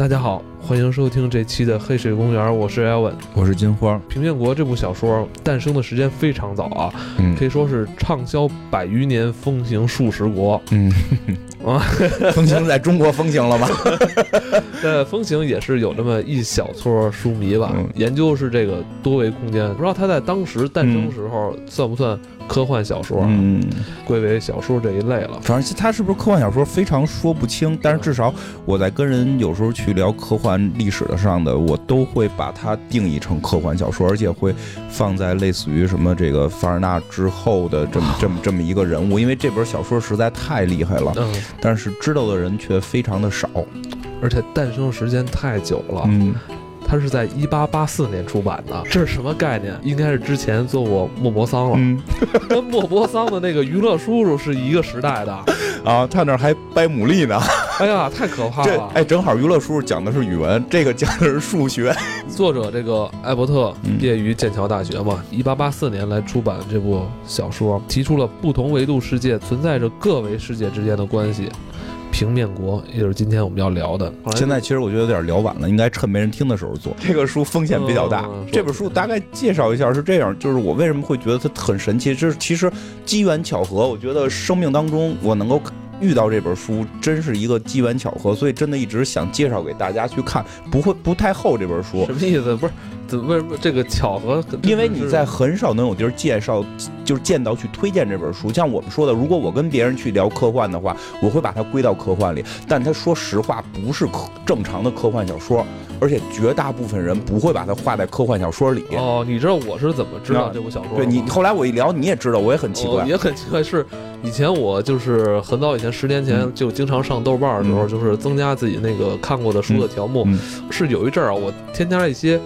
大家好，欢迎收听这期的《黑水公园》，我是艾文，我是金花。平面国这部小说诞生的时间非常早啊，嗯可以说是畅销百余年，风行数十国。嗯啊，风行在中国风行了吗？呃，风行也是有那么一小撮书迷吧，嗯研究是这个多维空间，不知道他在当时诞生时候算不算科幻小说，啊嗯，归为小说这一类了。反正他是不是科幻小说非常说不清，但是至少我在跟人有时候去聊科幻历史的上的，我都会把它定义成科幻小说，而且会放在类似于什么这个凡尔纳之后的这么这么这么一个人物，因为这本小说实在太厉害了，嗯，但是知道的人却非常的少。而且诞生时间太久了，嗯，它是在一八八四年出版的，这是什么概念？应该是之前做过莫泊桑了，嗯 跟莫泊桑的那个娱乐叔叔是一个时代的。啊，他那还掰牡蛎呢。哎呀，太可怕了！这哎，正好娱乐叔叔讲的是语文，这个讲的是数学。作者这个艾伯特嗯毕业于剑桥大学嘛，一八八四年来出版这部小说，提出了不同维度世界存在着各维世界之间的关系。平面国，也就是今天我们要聊的。现在其实我觉得有点聊晚了，应该趁没人听的时候做。这个书风险比较大。嗯这本书大概介绍一下是这样，就是我为什么会觉得它很神奇，这是其实机缘巧合。我觉得生命当中我能够遇到这本书，真是一个机缘巧合，所以真的一直想介绍给大家去看，不会不太厚这本书。什么意思？不是，怎么为什么这个巧合？因为你在很少能有地儿介绍，就是见到去推荐这本书。像我们说的，如果我跟别人去聊科幻的话，我会把它归到科幻里。但他说实话，不是科正常的科幻小说，而且绝大部分人不会把它画在科幻小说里。哦，你知道我是怎么知道这部小说？对你后来我一聊，你也知道，我也很奇怪。哦也很奇怪，是以前我就是很早以前，十年前嗯就经常上豆瓣的时候，嗯就是增加自己那个看过的书的条目。嗯是有一阵儿啊，我添加了一些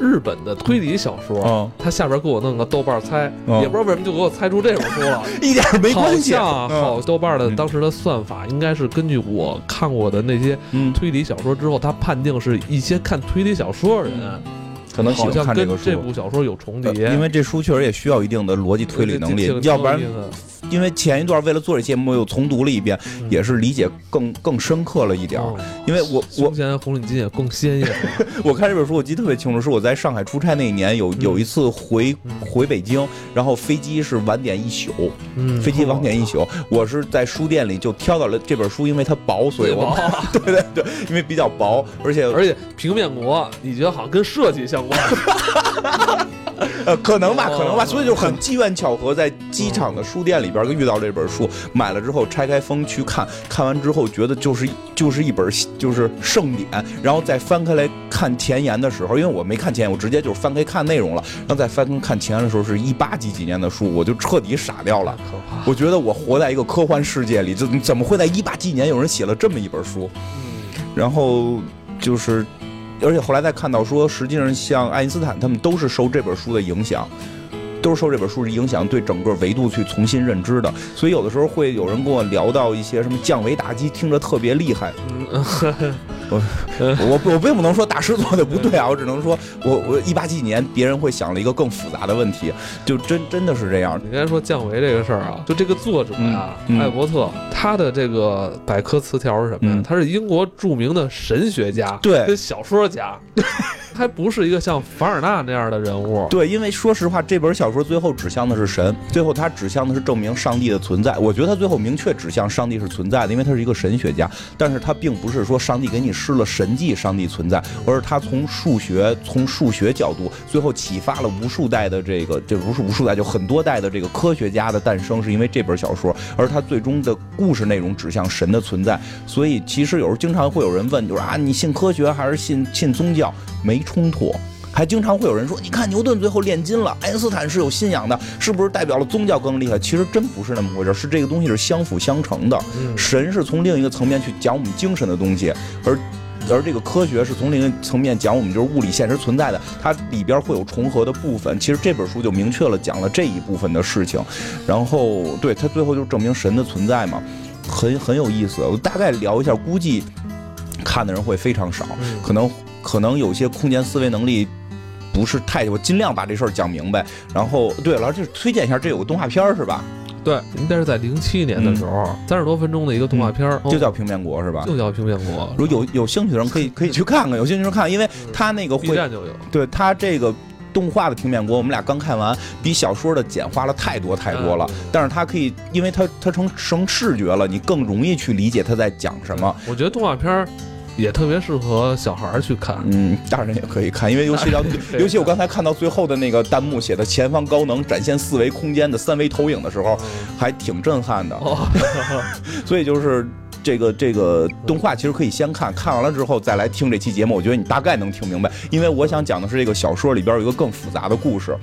日本的推理小说，嗯，他下边给我弄个豆瓣猜，嗯也不知道为什么就给我猜出这本书了。一点没关系。好像啊好嗯豆瓣的嗯当时的算法应该是根据我看过的那些嗯，推理小说之后，他判定是一些看推理小说的人，可能喜欢好像跟看个书。这部小说有重叠。呃因为这书确实也需要一定的逻辑推理能力要不然因为前一段为了做这节目，又重读了一遍，嗯。也是理解更更深刻了一点因为我我胸前红领巾也更鲜艳。了。我看这本书，我记得特别清楚，是我在上海出差那一年，有有一次回嗯。回北京，然后飞机是晚点一宿，嗯，飞机晚点一宿，我是在书店里就挑到了这本书，因为它薄，所以我对 对对，因为比较薄，而且而且平面国，你觉得好像跟设计相关？呃可能吧，哦。可能吧，所以就很机缘巧合，在机场的书店里边遇到这本书，买了之后拆开封去看，看完之后觉得就是就是一本就是盛典，然后再翻开来看前言的时候，因为我没看前言，我直接就是翻开看内容了，然后再翻开看前言的时候是一八几几年的书，我就彻底傻掉了。我觉得我活在一个科幻世界里，就怎么会在一八几年有人写了这么一本书？嗯，然后就是，而且后来再看到说，实际上像爱因斯坦他们都是受这本书的影响。都是受这本书的影响，对整个维度去重新认知的，所以有的时候会有人跟我聊到一些什么降维打击，听着特别厉害。我我我并不能说大师做的不对啊，我只能说我我一八几年别人会想了一个更复杂的问题，就真真的是这样。你刚才说降维这个事儿啊，就这个作者呀，嗯嗯。艾伯特，他的这个百科词条是什么呀？嗯。他是英国著名的神学家，对。跟小说家，还不是一个像凡尔纳那样的人物。对，因为说实话，这本小说最后指向的是神，最后他指向的是证明上帝的存在。我觉得他最后明确指向上帝是存在的，因为他是一个神学家。但是他并不是说上帝给你施了神迹，上帝存在，而是他从数学从数学角度，最后启发了无数代的这个这不是无数代，就很多代的这个科学家的诞生，是因为这本小说。而他最终的故事内容指向神的存在。所以其实有时候经常会有人问，就是啊，你信科学还是信信宗教？没冲突。还经常会有人说，你看牛顿最后炼金了，爱因斯坦是有信仰的，是不是代表了宗教更厉害？其实真不是那么回事，是这个东西是相辅相成的。嗯，神是从另一个层面去讲我们精神的东西，而而这个科学是从另一个层面讲我们就是物理现实存在的，它里边会有重合的部分。其实这本书就明确了讲了这一部分的事情，然后对它最后就证明神的存在嘛，很很有意思。我大概聊一下，估计看的人会非常少，嗯可能可能有些空间思维能力。不是太，我尽量把这事儿讲明白。然后，对了，就推荐一下，这有个动画片儿是吧？对，应该是在零七年的时候，三十多分钟的一个动画片儿，就叫平面国是吧？就叫平面国。如果有有兴趣的人可以可以去看看，有兴趣的人看，因为他那个会站就有。对他这个动画的平面国，我们俩刚看完，比小说的简化了太多太多了。嗯但是它可以，因为它它成成视觉了，你更容易去理解它在讲什么。我觉得动画片儿也特别适合小孩儿去看。嗯，大人也可以看，因为尤其到 尤其我刚才看到最后的那个弹幕写的“前方高能展现四维空间的三维投影”的时候，嗯还挺震撼的。哦，所以就是这个这个动画其实可以先看看完了之后再来听这期节目，我觉得你大概能听明白。因为我想讲的是这个小说里边有一个更复杂的故事。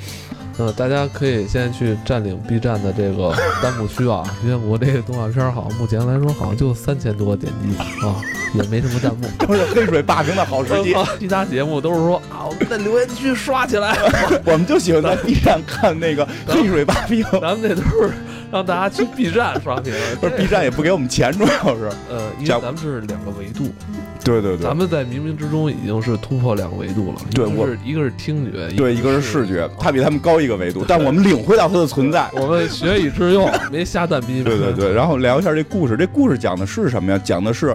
嗯，大家可以先去占领 B 站的这个 弹幕区啊。因为我这个动画片儿好像目前来说好像就三千多点击啊，也没什么弹幕。都是黑水霸屏的好时机，啊其他节目都是说啊，我们在留言区刷起来。我们就喜欢在 B 站看那个黑水霸屏。咱们这都是让大家去 B 站刷屏，不是 B 站也不给我们钱，主要是。呃，因为咱们是两个维度，对对对咱们在冥冥之中已经是突破两个维度了。对我是一个是听觉，对，一个是视觉，它比他们高一个维度，但我们领会到它的存在。我们学以致用，没瞎蛋逼。对对对，然后聊一下这故事。这故事讲的是什么呀？讲的是，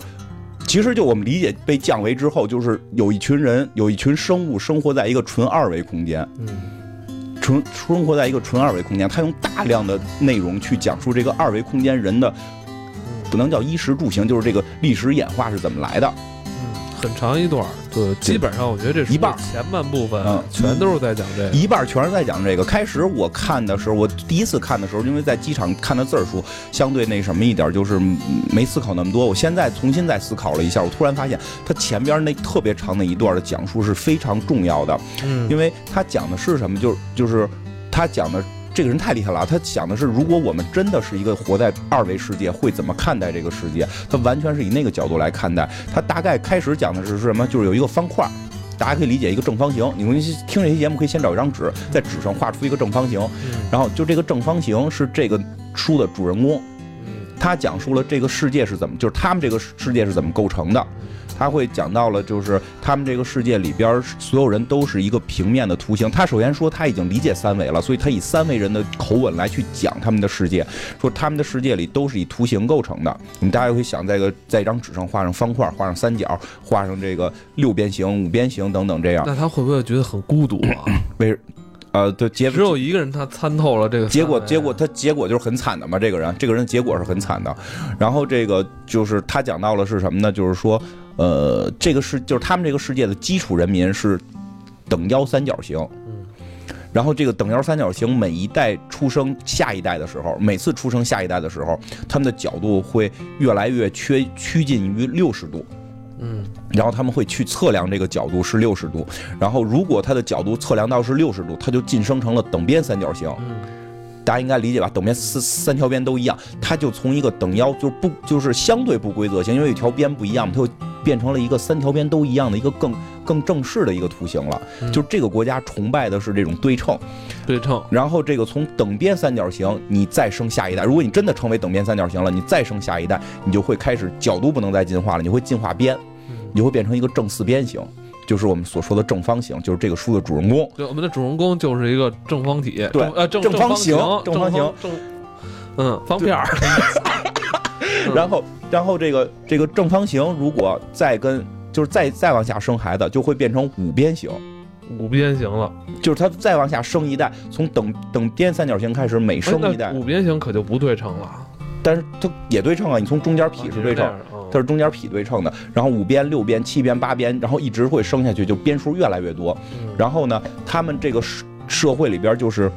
其实就我们理解被降维之后，就是有一群人，有一群生物生活在一个纯二维空间，嗯，纯生活在一个纯二维空间。他用大量的内容去讲述这个二维空间人的，不能叫衣食住行，就是这个历史演化是怎么来的。嗯，很长一段儿，对，基本上我觉得这书一半儿前半部分嗯全都是在讲这个。一半全是在讲这个。开始我看的时候，我第一次看的时候，因为在机场看的字儿书，相对那什么一点，就是嗯没思考那么多。我现在重新再思考了一下，我突然发现它前边那特别长的一段的讲述是非常重要的，嗯，因为它讲的是什么？就是就是它讲的。这个人太厉害了，他想的是，如果我们真的是一个活在二维世界，会怎么看待这个世界？他完全是以那个角度来看待。他大概开始讲的是什么？就是有一个方块，大家可以理解一个正方形。你们听这期节目可以先找一张纸，在纸上画出一个正方形，嗯然后就这个正方形是这个书的主人公，嗯他讲述了这个世界是怎么，就是他们这个世界是怎么构成的。他会讲到了，就是他们这个世界里边所有人都是一个平面的图形。他首先说他已经理解三维了，所以他以三维人的口吻来去讲他们的世界，说他们的世界里都是以图形构成的。你大家会想，在个在一张纸上画上方块，画上三角，画上这个六边形、五边形等等这样。那他会不会觉得很孤独啊？为呃，对结只有一个人他参透了这个结果，结果他结果就是很惨的嘛，这个人，这个人结果是很惨的。然后这个就是他讲到了是什么呢？就是说，呃，这个世就是他们这个世界的基础人民是等腰三角形。嗯然后这个等腰三角形，每一代出生下一代的时候，每次出生下一代的时候，他们的角度会越来越趋趋近于六十度。嗯然后他们会去测量这个角度是六十度，然后如果它的角度测量到是六十度，它就晋升成了等边三角形。嗯大家应该理解吧？等边四三条边都一样，它就从一个等腰就不就是相对不规则形，因为一条边不一样，它就变成了一个三条边都一样的一个更更正式的一个图形了。嗯就这个国家崇拜的是这种对称，对称，然后这个从等边三角形，你再生下一代，如果你真的成为等边三角形了，你再生下一代，你就会开始角度不能再进化了，你会进化边，嗯你会变成一个正四边形，就是我们所说的正方形，就是这个书的主人公。对，我们的主人公就是一个正方体，对正呃正正方方形正正方形。正，嗯，方片儿，嗯 然后，然后这个这个正方形如果再跟就是再再往下生孩子，就会变成五边形，五边形了，就是它再往下生一代，从等等边三角形开始，每哎生一代。那，五边形可就不对称了，但是它也对称啊，你从中间劈是对称，称它是中间匹对称的，然后五边、六边、七边、八边，然后一直会升下去，就边数越来越多。嗯然后呢，他们这个社社会里边就是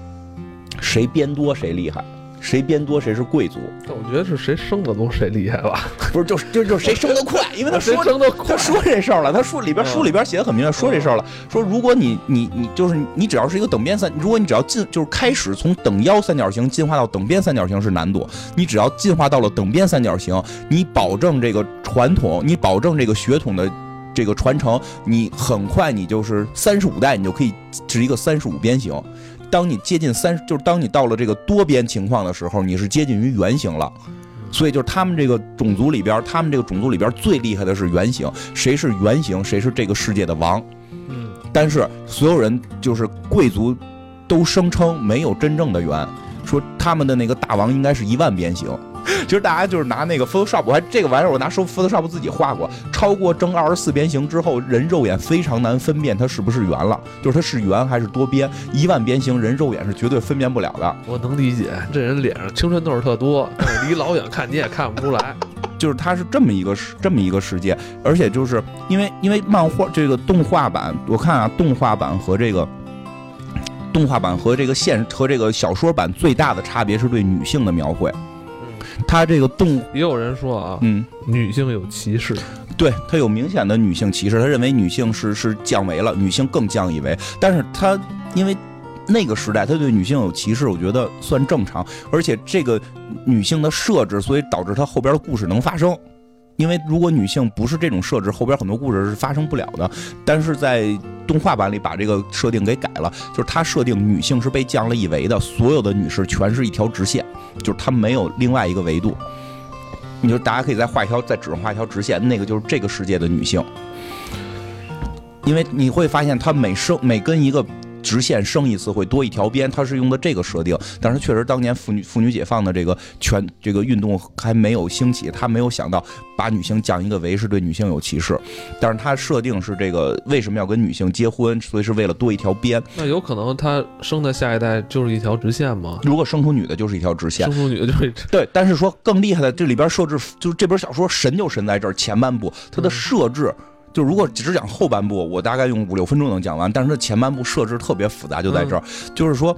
谁边多谁厉害，谁编多谁是贵族，但我觉得是谁生的多谁厉害吧，不是就是就就谁生的快，因为他谁说生的快他，说这事儿了，他说里边嗯书里边写的很明白，说这事儿了，说如果你你你就是你只要是一个等边三，如果你只要进就是开始从等腰三角形进化到等边三角形是难度，你只要进化到了等边三角形，你保证这个传统，你保证这个血统的。这个传承，你很快你就是三十五代，你就可以是一个三十五边形。当你接近三，就是当你到了这个多边情况的时候，你是接近于圆形了。所以就是他们这个种族里边，他们这个种族里边最厉害的是圆形，谁是圆形，谁是这个世界的王。嗯但是所有人就是贵族，都声称没有真正的圆，说他们的那个大王应该是一万边形。其 实大家就是拿那个 Photoshop，我还这个玩意儿我拿 Photoshop 自己画过，超过正二十四边形之后，人肉眼非常难分辨它是不是圆了，就是它是圆还是多边。一万边形人肉眼是绝对分辨不了的。我能理解，这人脸上青春痘特多，但是离老远看你也看不出来。就是它是这么一个世这么一个世界，而且就是因为因为漫画这个动画版，我看啊，动画版和这个动画版和这个现和这个小说版最大的差别是对女性的描绘。它这个动也有人说啊，嗯，女性有歧视，对他有明显的女性歧视，他认为女性是是降维了，女性更降一维。但是他因为那个时代他对女性有歧视，我觉得算正常。而且这个女性的设置，所以导致他后边的故事能发生。因为如果女性不是这种设置，后边很多故事是发生不了的。但是在动画版里把这个设定给改了，就是他设定女性是被降了一维的，所有的女士全是一条直线，就是她没有另外一个维度。你就大家可以再画一条，在纸上画一条直线，那个就是这个世界的女性。因为你会发现，她每生每跟一个。直线升一次会多一条边，它是用的这个设定，但是确实当年妇女妇女解放的这个全这个运动还没有兴起，他没有想到把女性降一个维是对女性有歧视，但是他设定是这个为什么要跟女性结婚，所以是为了多一条边。那有可能他生的下一代就是一条直线吗？如果生出女的，就是一条直线。生出女的就是对，但是说更厉害的，这里边设置就是这本小说神就神在这儿，前半部它的设置。就如果只讲后半部，我大概用五六分钟能讲完。但是它前半部设置特别复杂，就在这儿，就是说，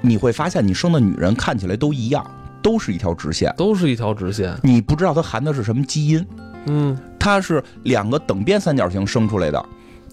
你会发现你生的女人看起来都一样，都是一条直线，都是一条直线。你不知道它含的是什么基因，嗯，它是两个等边三角形生出来的。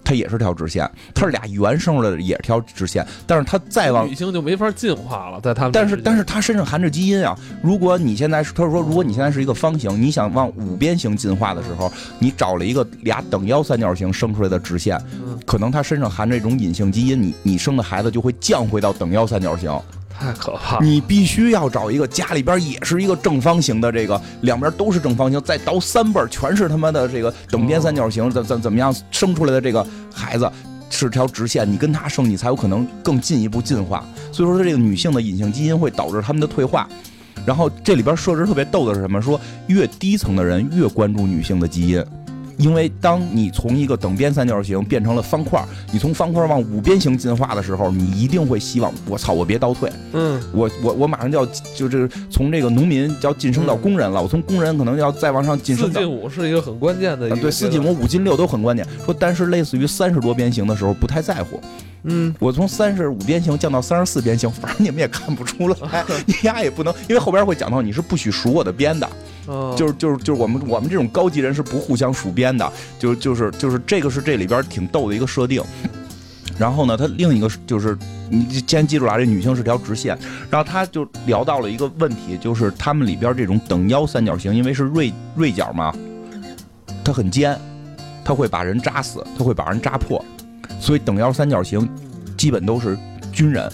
它也是条直线，它是俩圆生出来的，也是条直线。但是它再往女性就没法进化了，在他们。但是但是它身上含着基因啊！如果你现在是，他说，如果你现在是一个方形，你想往五边形进化的时候，你找了一个俩等腰三角形生出来的直线，可能它身上含着一种隐性基因，你你生的孩子就会降回到等腰三角形。太可怕！你必须要找一个家里边也是一个正方形的，这个两边都是正方形，再倒三辈全是他妈的这个等边三角形，怎怎怎么样生出来的这个孩子是条直线，你跟他生，你才有可能更进一步进化。所以说，这个女性的隐性基因会导致他们的退化。然后这里边设置特别逗的是什么？说越低层的人越关注女性的基因。因为当你从一个等边三角形变成了方块，你从方块往五边形进化的时候，你一定会希望我操，我别倒退。嗯，我我我马上就要就是从这个农民要晋升到工人了，我从工人可能要再往上晋升。四进五是一个很关键的，对，四进五、五进六都很关键。说但是类似于三十多边形的时候不太在乎。嗯，我从三十五边形降到三十四边形，反正你们也看不出来，你丫也不能，因为后边会讲到你是不许数我的边的。就是就是就是我们我们这种高级人是不互相数边的，就就是就是这个是这里边挺逗的一个设定。然后呢，他另一个就是你先记住了，这女性是条直线。然后他就聊到了一个问题，就是他们里边这种等腰三角形，因为是锐锐角嘛，它很尖，它会把人扎死，它会把人扎破，所以等腰三角形基本都是军人。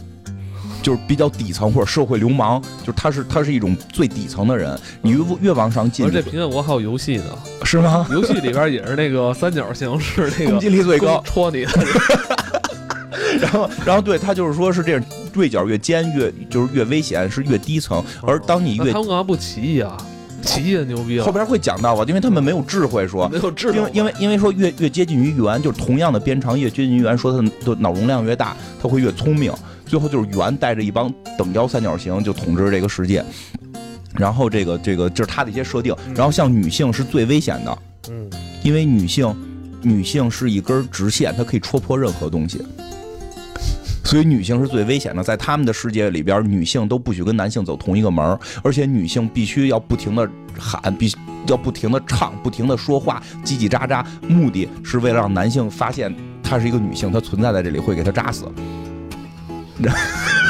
就是比较底层或者社会流氓，就是他是他是一种最底层的人。你越越往上进，而且平安国还有游戏呢，是吗？游戏里边也是那个 三角形，是那个攻击力最高，戳你。然后，然后对他就是说是这样，锐角越尖越就是越危险，是越低层。而当你越他们干嘛不起义啊？起义的牛逼啊！后边会讲到啊，因为他们没有智慧，说没有智慧，因为因为因为说越越接近于圆，就是同样的边长越接近于圆，说他的脑容量越大，他会越聪明。最后就是圆带着一帮等腰三角形就统治这个世界，然后这个这个就是他的一些设定，然后像女性是最危险的，嗯，因为女性女性是一根直线，它可以戳破任何东西，所以女性是最危险的。在他们的世界里边，女性都不许跟男性走同一个门而且女性必须要不停的喊，必要不停的唱，不停的说话，叽叽喳喳，目的是为了让男性发现她是一个女性，她存在在这里会给她扎死。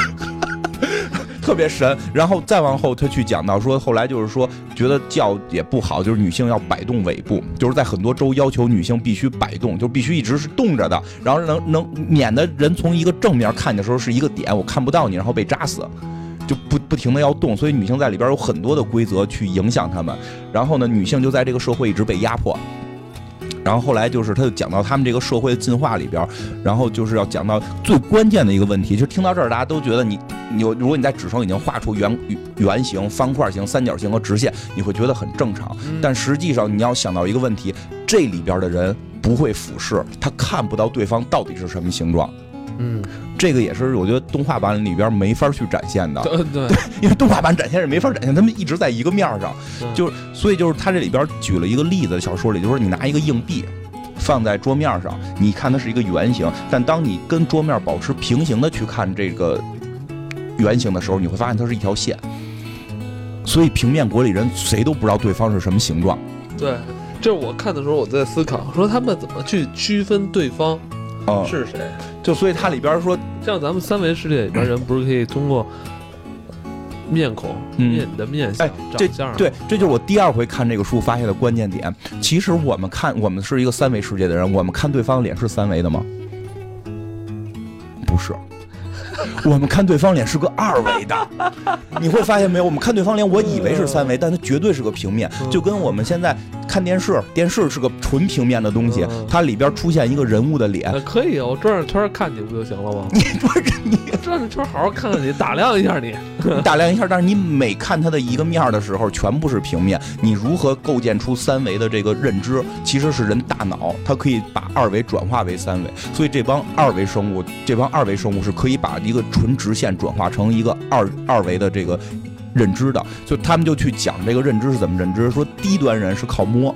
特别神，然后再往后，他去讲到说，后来就是说，觉得叫也不好，就是女性要摆动尾部，就是在很多州要求女性必须摆动，就必须一直是动着的，然后能能免得人从一个正面看的时候是一个点，我看不到你，然后被扎死，就不不停的要动，所以女性在里边有很多的规则去影响他们，然后呢，女性就在这个社会一直被压迫。然后后来就是，他就讲到他们这个社会的进化里边，然后就是要讲到最关键的一个问题。就听到这儿，大家都觉得你你如果你在纸上已经画出圆圆形、方块形、三角形和直线，你会觉得很正常。但实际上你要想到一个问题，这里边的人不会俯视，他看不到对方到底是什么形状。嗯，这个也是我觉得动画版里边没法去展现的。对 对，因为动画版展现是没法展现，他们一直在一个面上，嗯就是所以就是他这里边举了一个例子，小说里就是说你拿一个硬币。放在桌面上，你看它是一个圆形，但当你跟桌面保持平行的去看这个圆形的时候，你会发现它是一条线。所以平面国里人谁都不知道对方是什么形状。对，这我看的时候我在思考，说他们怎么去区分对方啊、是谁？就所以它里边说，像咱们三维世界里边人，不是可以通过面孔、嗯面你的面相哎、、这长相，对，这就是我第二回看这个书发现的关键点。其实我们看，我们是一个三维世界的人，我们看对方的脸是三维的吗？不是。我们看对方脸是个二维的，你会发现没有？我们看对方脸，我以为是三维，但它绝对是个平面，就跟我们现在看电视，电视是个纯平面的东西嗯，它里边出现一个人物的脸，呃，可以啊，我转着圈儿看你不就行了吗？你不是你转着圈儿好好看看你，打量一下你。你 打量一下，但是你每看它的一个面儿的时候，全部是平面。你如何构建出三维的这个认知？其实是人大脑，它可以把二维转化为三维。所以这帮二维生物，这帮二维生物是可以把一个纯直线转化成一个二二维的这个认知的。就他们就去讲这个认知是怎么认知，说低端人是靠摸。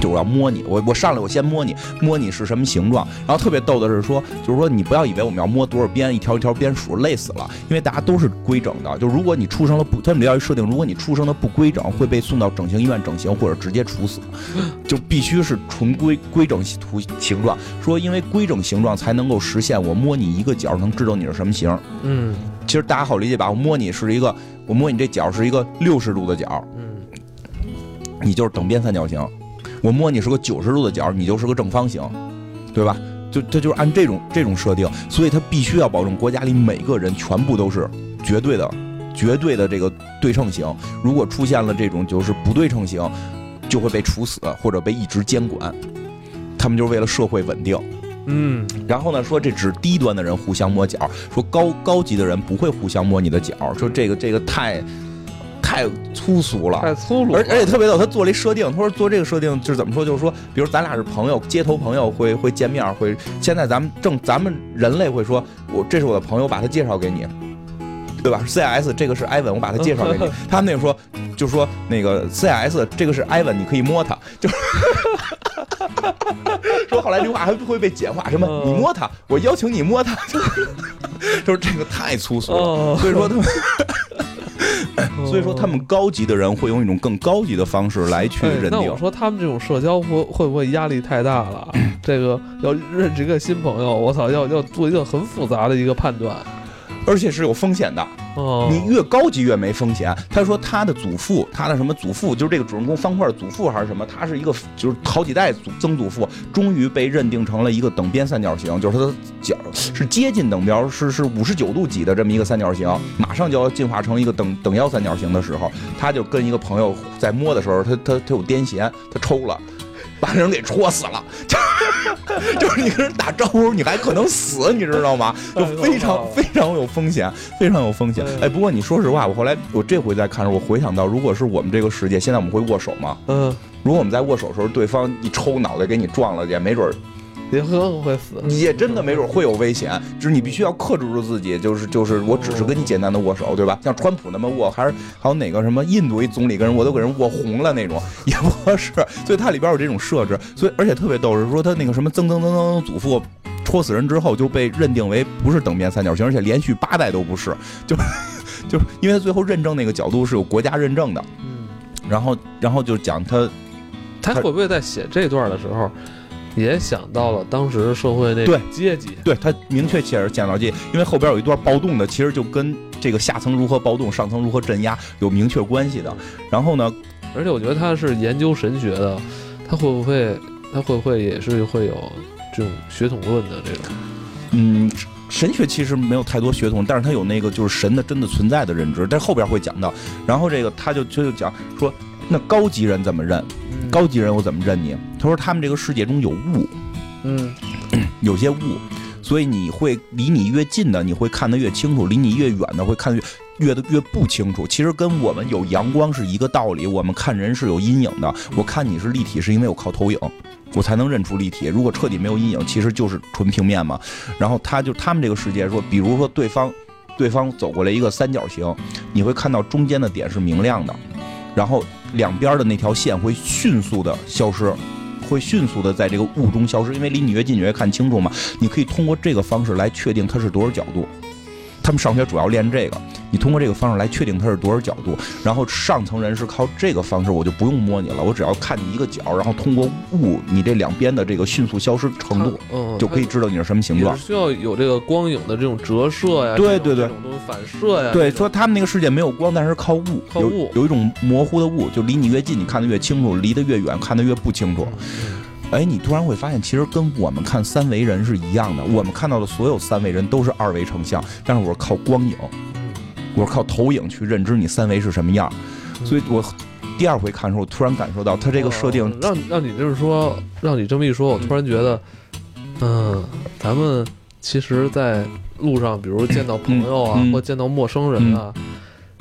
就我要摸你，我我上来我先摸你，摸你是什么形状。然后特别逗的是说，就是说你不要以为我们要摸多少边，一条一条边数累死了，因为大家都是规整的。就如果你出生了不，他们要设定，如果你出生的不规整，会被送到整形医院整形或者直接处死，就必须是纯规规整图形状。说因为规整形状才能够实现我摸你一个角能知道你是什么形。嗯其实大家好理解吧？我摸你是一个，我摸你这角是一个六十度的角，嗯你就是等边三角形；我摸你是个九十度的角，你就是个正方形，对吧？就它就是按这种这种设定，所以它必须要保证国家里每个人全部都是绝对的、绝对的这个对称型。如果出现了这种就是不对称型，就会被处死或者被一直监管。他们就是为了社会稳定。嗯，然后呢，说这只低端的人互相摸脚，说高高级的人不会互相摸你的脚，说这个这个太太粗俗了。太粗鲁。而而且特别逗，他做了一设定，他说做这个设定就是怎么说，就是说，比如咱俩是朋友，街头朋友会会见面，会现在咱们正咱们人类会说，我这是我的朋友，把他介绍给你，对吧？CIS 这个是艾文，我把他介绍给你。他们那个说，就说那个 CIS 这个是艾文，你可以摸他，就是 说后来这句话还会被简化，什么嗯你摸他，我邀请你摸他，就是这个太粗俗了，哦，所以说他们。所以说，他们高级的人会用一种更高级的方式来去哎认定那我。说他们这种社交会会不会压力太大了？这个要认识一个新朋友，我操，要要做一个很复杂的一个判断。而且是有风险的。哦，你越高级越没风险。他说他的祖父，他的什么祖父，就是这个主人公方块祖父还是什么，他是一个就是好几代祖曾祖父，终于被认定成了一个等边三角形，就是他的角是接近等边，是是五十九度几的这么一个三角形，马上就要进化成一个等等腰三角形的时候，他就跟一个朋友在摸的时候，他他他有癫痫，他抽了。把人给戳死了，就是你跟人打招呼，你还可能死，你知道吗？就非常非常有风险，非常有风险。哎，不过你说实话，我后来我这回再看时，我回想到，如果是我们这个世界，现在我们会握手吗？嗯，如果我们在握手的时候，对方一抽脑袋给你撞了，也没准儿，也会死。也真的没准儿会有危险。就是你必须要克制住自己，就是就是，我只是跟你简单的握手，对吧？像川普那么握，还是还有哪个什么印度一总理跟人我都给人握红了那种，也不合适。所以它里边有这种设置，所以而且特别逗是说他那个什么曾曾曾曾祖父。戳死人之后就被认定为不是等边三角形，而且连续八代都不是，就是就是因为最后认证那个角度是有国家认证的，嗯，然后然后就讲他他会不会在写这段的时候，也想到了当时社会那对个阶级？对他明确写着讲到这，因为后边有一段暴动的，其实就跟这个下层如何暴动，上层如何镇压有明确关系的。然后呢，而且我觉得他是研究神学的，他会不会他会不会也是会有这种血统论的这种？嗯，神学其实没有太多血统，但是他有那个就是神的真的存在的认知，但后边会讲到。然后这个他就他就讲说，那高级人怎么认？嗯高级人我怎么认你？他说他们这个世界中有物，嗯 有些物，所以你会离你越近的你会看得越清楚，离你越远的会看得越越的越不清楚。其实跟我们有阳光是一个道理，我们看人是有阴影的。我看你是立体，是因为我靠投影，我才能认出立体。如果彻底没有阴影，其实就是纯平面嘛。然后他就他们这个世界说，比如说对方对方走过来一个三角形，你会看到中间的点是明亮的，然后两边的那条线会迅速的消失。会迅速的在这个雾中消失，因为离你越近，你越看清楚嘛。你可以通过这个方式来确定它是多少角度。他们上学主要练这个，你通过这个方式来确定它是多少角度。然后上层人是靠这个方式，我就不用摸你了，我只要看你一个角，然后通过雾，你这两边的这个迅速消失程度，嗯，就可以知道你是什么形状。需要有这个光影的这种折射呀，对对对，这种东西反射呀。对，说他们那个世界没有光，但是靠雾，靠雾有一种模糊的雾，就离你越近，你看得越清楚；离得越远，看得越不清楚。哎，你突然会发现，其实跟我们看三维人是一样的。我们看到的所有三维人都是二维成像，但是我是靠光影，我是靠投影去认知你三维是什么样。所以我第二回看的时候，我突然感受到他这个设定，让让你就是说，让你这么一说，我突然觉得，嗯，咱们其实，在路上，比如见到朋友啊，或见到陌生人啊。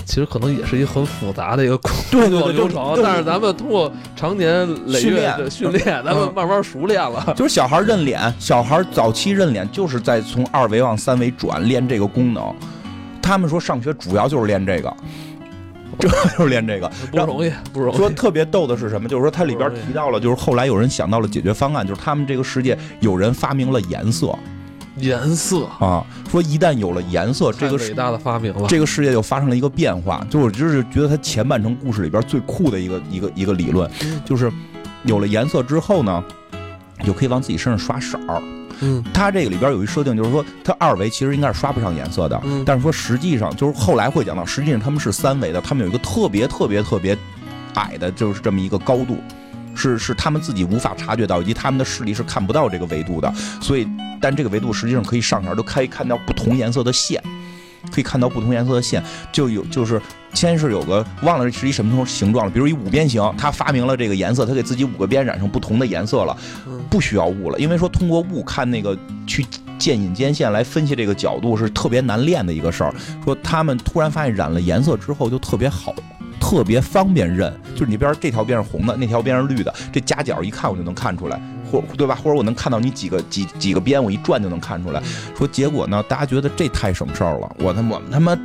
其实可能也是一个很复杂的一个工 作流程，但是咱们通过常年累月的训练，咱们慢慢熟练了。就是小孩认脸，小孩早期认脸就是在从二维往三维转练这个功能。他们说上学主要就是练这个，主要就是练这个，不容易，不容易。说特别逗的是什么？就是说它里边提到了，就是后来有人想到了解决方案，就是他们这个世界有人发明了颜色。颜色啊，说一旦有了颜色，这个伟大的发明了，这个世界就发生了一个变化。就我就是觉得它前半程故事里边最酷的一个一个一个理论，就是有了颜色之后呢，就可以往自己身上刷色儿。嗯，它这个里边有一设定，就是说它二维其实应该是刷不上颜色的，但是说实际上就是后来会讲到，实际上他们是三维的，他们有一个特别特别特别矮的，就是这么一个高度。是是他们自己无法察觉到，以及他们的视力是看不到这个维度的，所以，但这个维度实际上可以上面都可以看到不同颜色的线，可以看到不同颜色的线，就有就是先是有个忘了是一什么形状了，比如一五边形，他发明了这个颜色，他给自己五个边染上不同的颜色了，不需要雾了，因为说通过雾看那个去渐隐间线来分析这个角度是特别难练的一个事儿，说他们突然发现染了颜色之后就特别好。特别方便认，就是你边这条边是红的，那条边是绿的，这夹角一看我就能看出来，或对吧？或者我能看到你几个几几个边，我一转就能看出来。说结果呢，大家觉得这太省事儿了。我他妈他妈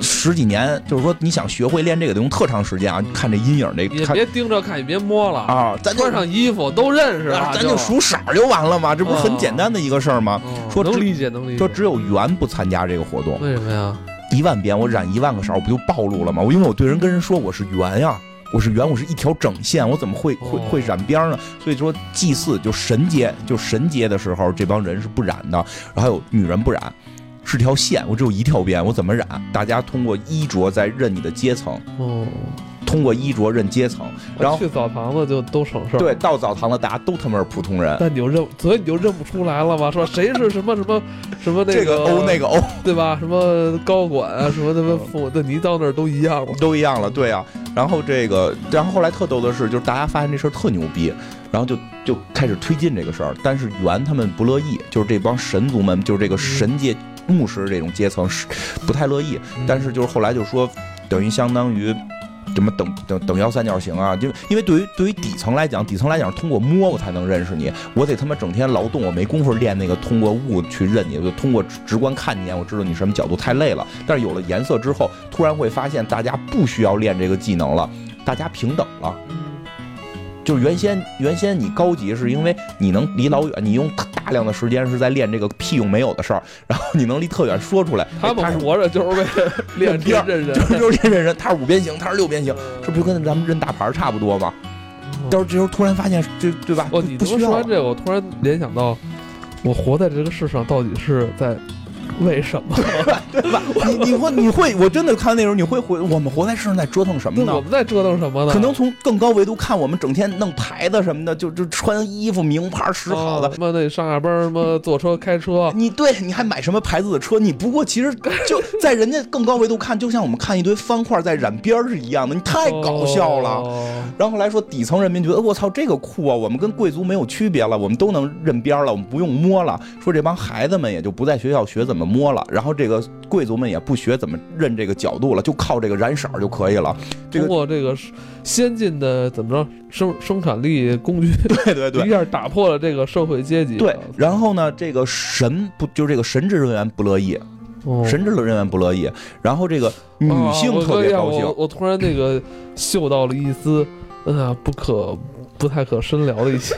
十几年，就是说你想学会练这个得用特长时间啊！看这阴影这，也别盯着看，也别摸了啊！咱穿上衣服都认识咱就数色就完了嘛，这不是很简单的一个事儿吗？说能理解能理解。说只有圆不参加这个活动，为什么呀？一万遍，我染一万个色，我不就暴露了吗？我因为我对人跟人说我是圆呀，我是圆，我是一条整线，我怎么会会会染边呢？所以说祭祀就神节就神节的时候，这帮人是不染的，然后还有女人不染，是条线，我只有一条边，我怎么染？大家通过衣着在认你的阶层。哦。通过衣着认阶层，然后去澡堂子就都省事儿。对，到澡堂子大家都他妈是普通人。但你就认，所以你就认不出来了吗？说谁是什么什么什么那个欧那个欧，对吧？什么高管啊，什么什么副，那你到那儿都一样了，都一样了。对啊，然后这个，然后后来特逗的是，就是大家发现这事儿特牛逼，然后就就开始推进这个事儿。但是元他们不乐意，就是这帮神族们，就是这个神界牧师这种阶层是不太乐意。但是就是后来就说，等于相当于。什么等等等腰三角形啊？就因为对于对于底层来讲，底层来讲通过摸我才能认识你，我得他妈整天劳动，我没工夫练那个通过物去认你，就通过直观看你，我知道你什么角度，太累了。但是有了颜色之后，突然会发现大家不需要练这个技能了，大家平等了。就是原先原先你高级是因为你能离老远，你用大量的时间是在练这个屁用没有的事儿，然后你能离特远说出来。他们活着就是为了练 边认人，就是练认人。他是五边形，他是六边形，这不就跟咱们认大牌差不多吗？到时候这时候突然发现，这对吧？哦，你说完这个，我突然联想到，我活在这个世上到底是在为什么？对吧？你你会你会，我真的看那时候你会回，我们活在世上在折腾什么呢？我们在折腾什么呢？可能从更高维度看，我们整天弄牌子什么的，就就穿衣服名牌实好的，什么得上下班什么坐车开车。你对你还买什么牌子的车？你不过其实 就在人家更高维度看，就像我们看一堆方块在染边是一样的，你太搞笑了。然后来说底层人民觉得我操这个酷啊，我们跟贵族没有区别了，我们都能认边了，我们不用摸了。说这帮孩子们也就不在学校学怎么摸了，然后这个贵族们也不学怎么认这个角度了，就靠这个染色就可以了。通过这个先进的怎么着生生产力工具，对对对，一下打破了这个社会阶级。对，然后呢，这个神不就是这个神职人员不乐意，神职人员不乐意，然后这个女性特别高兴。我突然那个嗅到了一丝，嗯，不可不太可深聊的一些。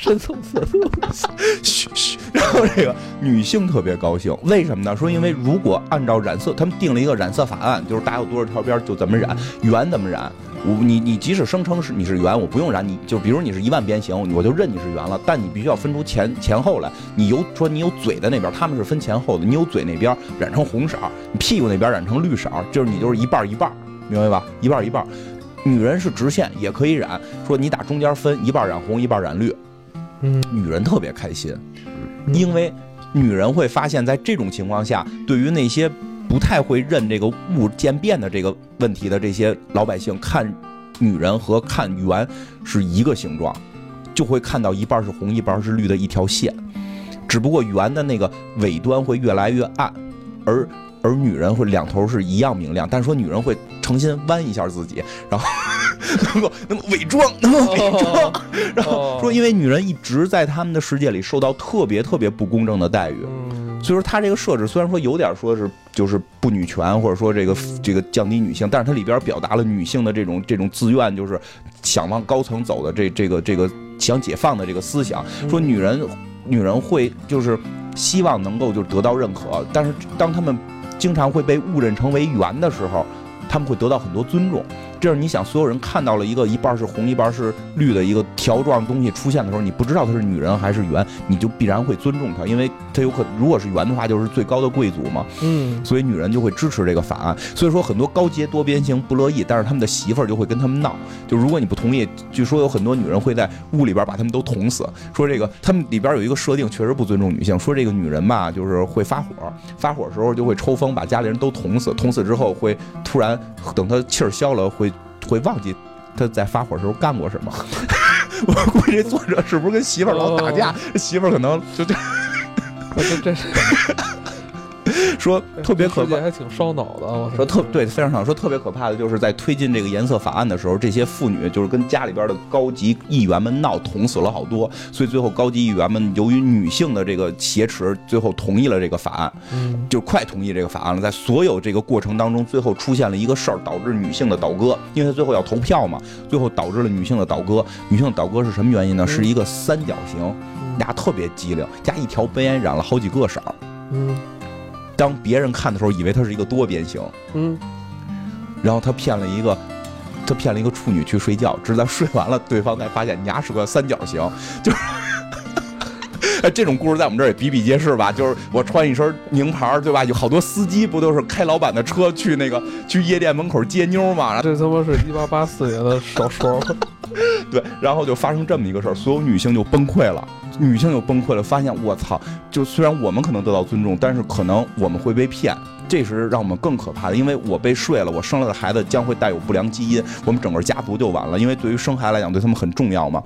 深层次的东西，嘘嘘。然后这个女性特别高兴，为什么呢？说因为如果按照染色，他们定了一个染色法案，就是打有多少条边就怎么染，圆怎么染。我你你即使声称是你是圆，我不用染，你就比如你是一万边形，我就认你是圆了。但你必须要分出前前后来。你有说你有嘴的那边，他们是分前后的，你有嘴那边染成红色，你屁股那边染成绿色，就是你就是一半一半，明白吧？一半一半。女人是直线也可以染，说你打中间分一半染红，一半染绿。女人特别开心，因为女人会发现，在这种情况下，对于那些不太会认这个物渐变的这个问题的这些老百姓，看女人和看圆是一个形状，就会看到一半是红，一半是绿的一条线，只不过圆的那个尾端会越来越暗，而而女人会两头是一样明亮，但是说女人会诚心弯一下自己，然后。能够能够伪装，能够伪装，然后说，因为女人一直在他们的世界里受到特别特别不公正的待遇，所以说他这个设置虽然说有点说是就是不女权，或者说这个这个降低女性，但是它里边表达了女性的这种这种自愿，就是想往高层走的这这个这个想解放的这个思想。说女人女人会就是希望能够就得到认可，但是当他们经常会被误认成为圆的时候，他们会得到很多尊重。这是你想，所有人看到了一个一半是红一半是绿的一个条状东西出现的时候，你不知道它是女人还是圆，你就必然会尊重它，因为它有可如果是圆的话，就是最高的贵族嘛。嗯，所以女人就会支持这个法案。所以说很多高阶多边形不乐意，但是他们的媳妇儿就会跟他们闹，就如果你不同意，据说有很多女人会在屋里边把他们都捅死。说这个他们里边有一个设定，确实不尊重女性。说这个女人吧，就是会发火，发火时候就会抽风把家里人都捅死，捅死之后会突然等她气儿消了会。会忘记他在发火时候干过什么。我估计作者是不是跟媳妇儿老打架？媳妇儿可能就这，这这是。说特别可怕，还挺烧脑的。说特对，非常少。说特别可怕的就是在推进这个颜色法案的时候，这些妇女就是跟家里边的高级议员们闹，捅死了好多。所以最后高级议员们由于女性的这个挟持，最后同意了这个法案，就快同意这个法案了。在所有这个过程当中，最后出现了一个事儿，导致女性的倒戈，因为他最后要投票嘛，最后导致了女性的倒戈。女性的倒戈是什么原因呢？是一个三角形，俩特别机灵，加一条边染了好几个色。嗯。当别人看的时候，以为它是一个多边形，嗯，然后他骗了一个，他骗了一个处女去睡觉，直到睡完了，对方才发现你丫是个三角形，就是，哎，这种故事在我们这儿也比比皆是吧？就是我穿一身名牌，对吧？有好多司机不都是开老板的车去那个去夜店门口接妞嘛？这他妈是一八八四年的小说，对，然后就发生这么一个事儿，所有女性就崩溃了。女性就崩溃了，发现我操！就虽然我们可能得到尊重，但是可能我们会被骗，这是让我们更可怕的。因为我被睡了，我生了的孩子将会带有不良基因，我们整个家族就完了。因为对于生孩子来讲，对他们很重要嘛。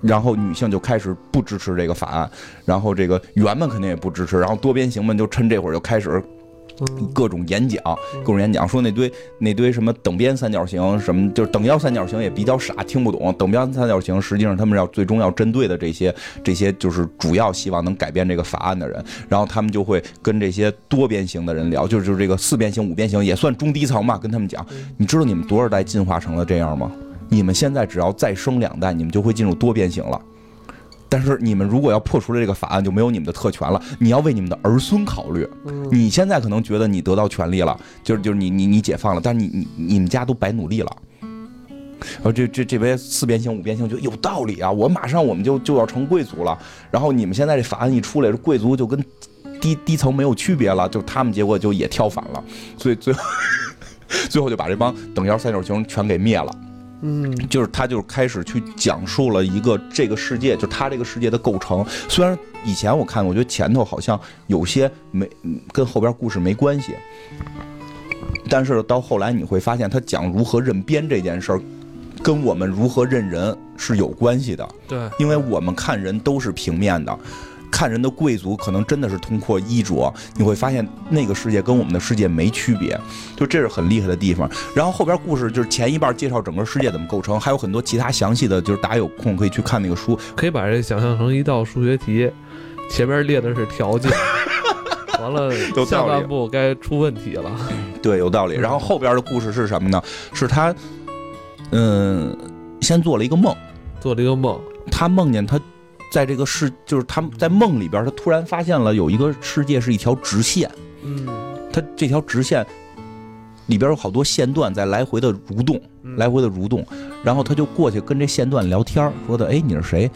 然后女性就开始不支持这个法案，然后这个圆们肯定也不支持，然后多边形们就趁这会儿就开始。各种演讲，各种演讲，说那堆那堆什么等边三角形，什么就是等腰三角形也比较傻，听不懂。等边三角形实际上他们要最终要针对的这些这些就是主要希望能改变这个法案的人，然后他们就会跟这些多边形的人聊，就是就是这个四边形、五边形也算中低层嘛，跟他们讲，你知道你们多少代进化成了这样吗？你们现在只要再生两代，你们就会进入多边形了。但是你们如果要破除了这个法案，就没有你们的特权了。你要为你们的儿孙考虑。你现在可能觉得你得到权利了，就是就是你你你解放了，但是你你你们家都白努力了。然后这这这边四边形五边形就有道理啊！我马上我们就就要成贵族了。然后你们现在这法案一出来，贵族就跟低低层没有区别了，就他们结果就也跳反了，所以最后 最后就把这帮等腰三角形全给灭了。嗯，就是他就是开始去讲述了一个这个世界，就他这个世界的构成。虽然以前我看，我觉得前头好像有些没跟后边故事没关系，但是到后来你会发现，他讲如何认编这件事儿，跟我们如何认人是有关系的。对，因为我们看人都是平面的。看人的贵族可能真的是通过衣着，你会发现那个世界跟我们的世界没区别，就这是很厉害的地方。然后后边故事就是前一半介绍整个世界怎么构成，还有很多其他详细的，就是大家有空可以去看那个书。可以把这想象成一道数学题，前面列的是条件，完了 下半部该出问题了。对，有道理。然后后边的故事是什么呢？是他，嗯，先做了一个梦，做了一个梦，他梦见他。在这个世，就是他在梦里边，他突然发现了有一个世界是一条直线。嗯，他这条直线里边有好多线段在来回的蠕动，来回的蠕动。然后他就过去跟这线段聊天，说的：“哎，你是谁？”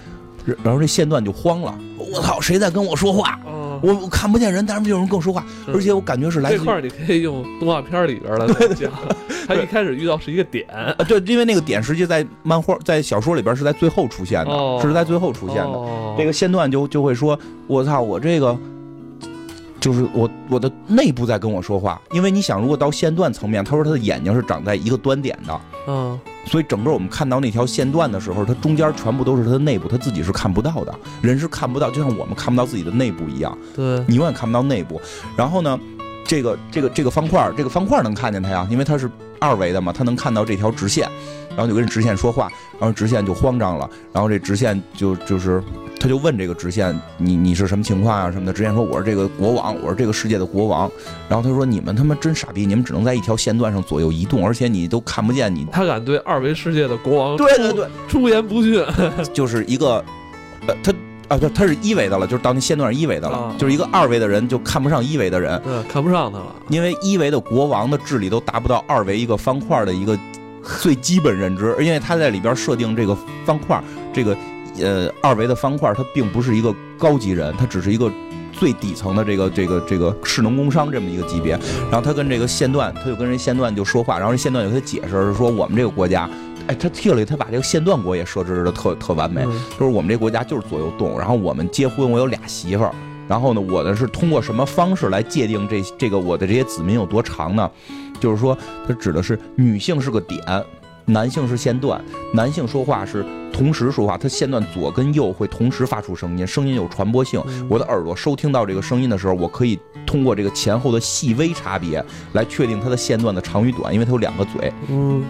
然后这线段就慌了：“我操，谁在跟我说话？”我我看不见人，但是有人跟我说话，而且我感觉是来。这块儿你可以用动画片里边来讲。他一开始遇到是一个点，对，因为那个点实际在漫画、在小说里边是在最后出现的，是在最后出现的。这个线段就就会说：“我操，我这个就是我我的内部在跟我说话。”因为你想，如果到线段层面，他说他的眼睛是长在一个端点的，嗯。所以整个我们看到那条线段的时候，它中间全部都是它的内部，它自己是看不到的，人是看不到，就像我们看不到自己的内部一样。对，你永远看不到内部。然后呢，这个这个这个方块，这个方块能看见它呀，因为它是二维的嘛，它能看到这条直线，然后就跟直线说话，然后直线就慌张了，然后这直线就就是。他就问这个直线，你你是什么情况啊什么的？直线说我是这个国王，我是这个世界的国王。然后他说你们他妈真傻逼，你们只能在一条线段上左右移动，而且你都看不见你。他敢对二维世界的国王对对对出言不逊，就是一个呃他啊对他是一维的了，就是到那线段上一维的了，就是一个二维的人就看不上一维的人，对看不上他了，因为一维的国王的智力都达不到二维一个方块的一个最基本认知，因为他在里边设定这个方块这个。呃，二维的方块，它并不是一个高级人，它只是一个最底层的这个这个这个士农工商这么一个级别。然后他跟这个线段，他就跟人线段就说话，然后人线段就给他解释说，我们这个国家，哎，他替了他把这个线段国也设置的特特完美，就是我们这国家就是左右动，然后我们结婚，我有俩媳妇儿，然后呢，我呢是通过什么方式来界定这这个我的这些子民有多长呢？就是说，它指的是女性是个点。男性是线段，男性说话是同时说话，他线段左跟右会同时发出声音，声音有传播性。我的耳朵收听到这个声音的时候，我可以通过这个前后的细微差别来确定它的线段的长与短，因为它有两个嘴。嗯，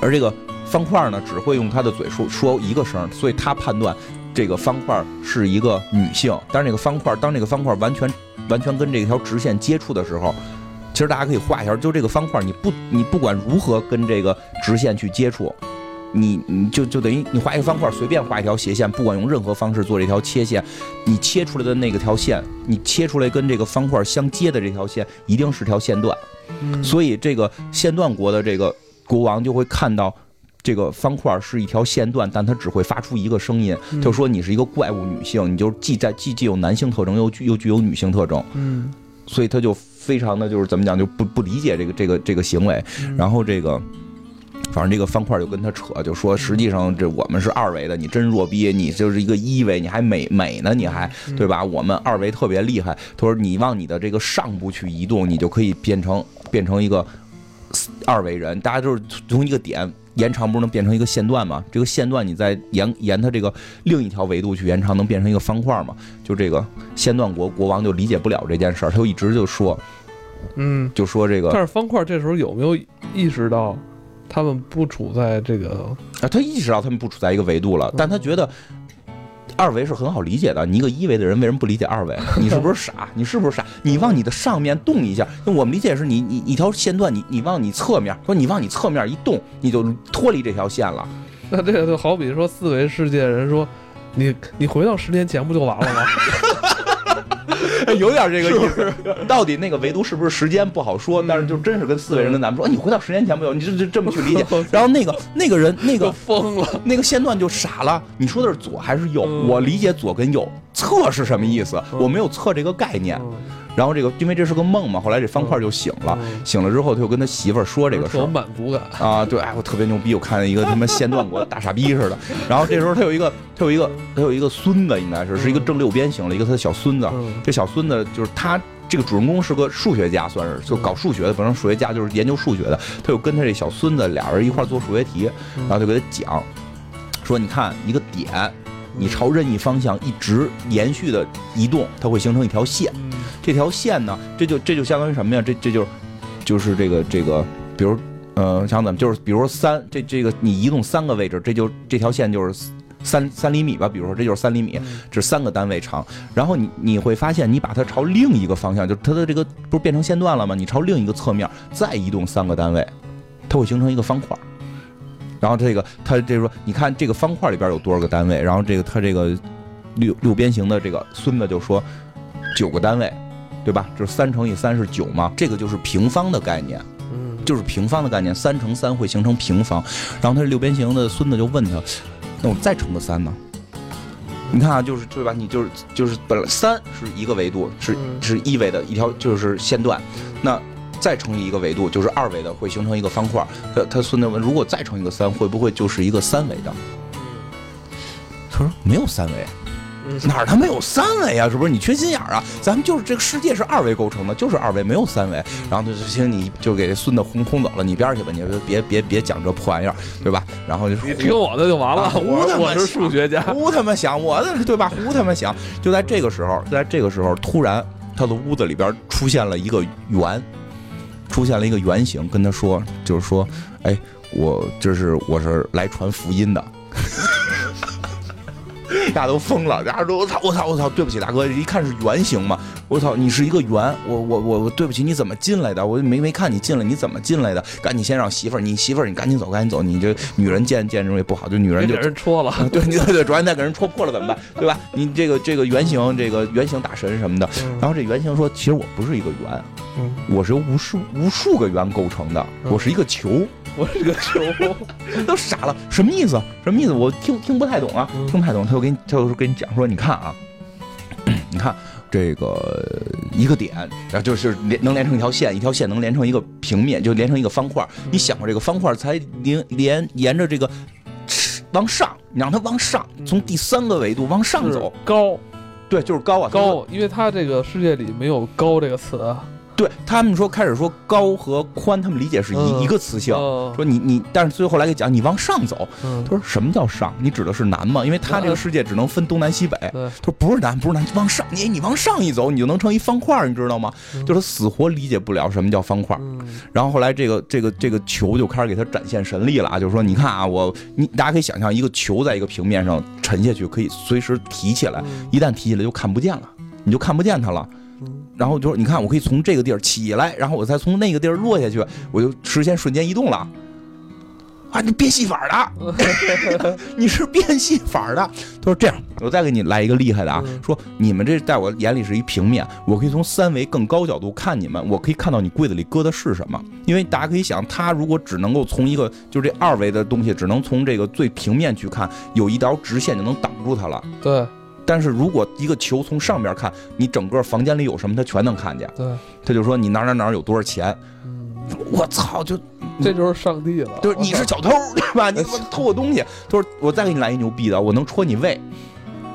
而这个方块呢，只会用他的嘴说说一个声，所以他判断这个方块是一个女性。但是那个方块，当这个方块完全完全跟这条直线接触的时候。其实大家可以画一下，就这个方块，你不你不管如何跟这个直线去接触，你你就就等于你画一个方块，随便画一条斜线，不管用任何方式做这条切线，你切出来的那个条线，你切出来跟这个方块相接的这条线，一定是条线段。所以这个线段国的这个国王就会看到这个方块是一条线段，但它只会发出一个声音，就说你是一个怪物女性，你就既在既既有男性特征，又具又具有女性特征。嗯，所以他就。非常的就是怎么讲就不不理解这个这个这个行为，然后这个反正这个方块就跟他扯，就说实际上这我们是二维的，你真弱逼，你就是一个一维，你还美美呢，你还对吧？我们二维特别厉害。他说你往你的这个上部去移动，你就可以变成变成一个二维人。大家就是从一个点。延长不是能变成一个线段吗？这个线段你再延延它这个另一条维度去延长，能变成一个方块吗？就这个线段国国王就理解不了这件事儿，他就一直就说，嗯，就说这个。但是方块这时候有没有意识到他们不处在这个？啊，他意识到他们不处在一个维度了，但他觉得。二维是很好理解的，你一个一维的人为什么不理解二维？你是不是傻？你是不是傻？你往你的上面动一下，那我们理解是你你一条线段，你你往你侧面，说你往你侧面一动，你就脱离这条线了。那这个就好比说四维世界人说，你你回到十年前不就完了吗？有点这个意思，到底那个唯独是不是时间不好说，但是就真是跟四位人跟咱们说，你回到十年前没有？你就就这么去理解。然后那个那个人那个 疯了，那个线段就傻了。你说的是左还是右？我理解左跟右，测是什么意思？我没有测这个概念。然后这个，因为这是个梦嘛，后来这方块就醒了，醒了之后他就跟他媳妇儿说这个事儿，满足感啊，对，哎，我特别牛逼，我看见一个他妈线段国大傻逼似的。然后这时候他有一个，他有一个，他有一个孙子，应该是是一个正六边形的一个他的小孙子。这小孙子就是他这个主人公是个数学家，算是就搞数学的，反正数学家就是研究数学的。他就跟他这小孙子俩人一块做数学题，然后就给他讲，说你看一个点，你朝任意方向一直延续的移动，它会形成一条线。这条线呢，这就这就相当于什么呀？这这就是就是这个这个，比如呃，想怎么就是比如说三，这这个你移动三个位置，这就这条线就是三三厘米吧。比如说这就是三厘米，这三个单位长。然后你你会发现，你把它朝另一个方向，就是它的这个不是变成线段了吗？你朝另一个侧面再移动三个单位，它会形成一个方块。然后这个它这说，你看这个方块里边有多少个单位？然后这个他这个六六边形的这个孙子就说九个单位。对吧？就是三乘以三是九嘛，这个就是平方的概念，嗯，就是平方的概念，三乘三会形成平方。然后他是六边形的孙子就问他，那我再乘个三呢？你看啊，就是对吧？你就是就是本来三是一个维度，是是一维的一条就是线段，那再乘以一个维度就是二维的，会形成一个方块。他他孙子问，如果再乘一个三，会不会就是一个三维的？他说没有三维。哪儿他妈有三维啊？是不是你缺心眼儿啊？咱们就是这个世界是二维构成的，就是二维，没有三维。然后就行，你就给这孙子轰轰走了，你边去吧，你别别别讲这破玩意儿，对吧？然后就你听我的就完了。我我是数学家，胡他妈想，我的对吧？胡他妈想。就在这个时候，在这个时候，突然他的屋子里边出现了一个圆，出现了一个圆形，跟他说，就是说，哎，我这是我是来传福音的。大家都疯了，大家说：“我操，我操，我操！对不起，大哥，一看是圆形嘛，我操，你是一个圆，我我我我对不起，你怎么进来的？我没没看你进来，你怎么进来的？赶紧先让媳妇儿，你媳妇儿，你赶紧走，赶紧走，你这女人见见这种也不好，就女人就给人戳了，对对对，主要再给人戳破了怎么办？对吧？你这个这个圆形，这个圆形大神什么的，然后这圆形说，其实我不是一个圆，我是由无数无数个圆构成的，我是一个球。”我是个球，都傻了，什么意思？什么意思？我听听不太懂啊，听不太懂。他就给你，他就给你讲说，你看啊，你看这个一个点，然后就是连能连成一条线，一条线能连成一个平面，就连成一个方块。你想过这个方块才连连沿着这个往上，你让它往上，从第三个维度往上走，高，对，就是高啊，高，因为它这个世界里没有高这个词。对他们说，开始说高和宽，他们理解是一一个词性。说你你，但是最后来给讲，你往上走。他说什么叫上？你指的是南吗？因为他这个世界只能分东南西北。他说不是南，不是南，往上。你你往上一走，你就能成一方块，你知道吗？就是死活理解不了什么叫方块。然后后来这个这个这个球就开始给他展现神力了啊！就是说，你看啊，我你大家可以想象，一个球在一个平面上沉下去，可以随时提起来，一旦提起来就看不见了，你就看不见它了。然后就说，你看，我可以从这个地儿起来，然后我再从那个地儿落下去，我就实现瞬间移动了。啊，你变戏法的，你是变戏法的。他说这样，我再给你来一个厉害的啊，说你们这在我眼里是一平面，我可以从三维更高角度看你们，我可以看到你柜子里搁的是什么。因为大家可以想，他如果只能够从一个就这二维的东西，只能从这个最平面去看，有一条直线就能挡住他了。对。但是如果一个球从上边看，你整个房间里有什么，他全能看见。对，他就说你哪哪哪有多少钱。我操，就这就是上帝了。就是你是小偷，对吧？你偷我东西。他说我再给你来一牛逼的，我能戳你胃。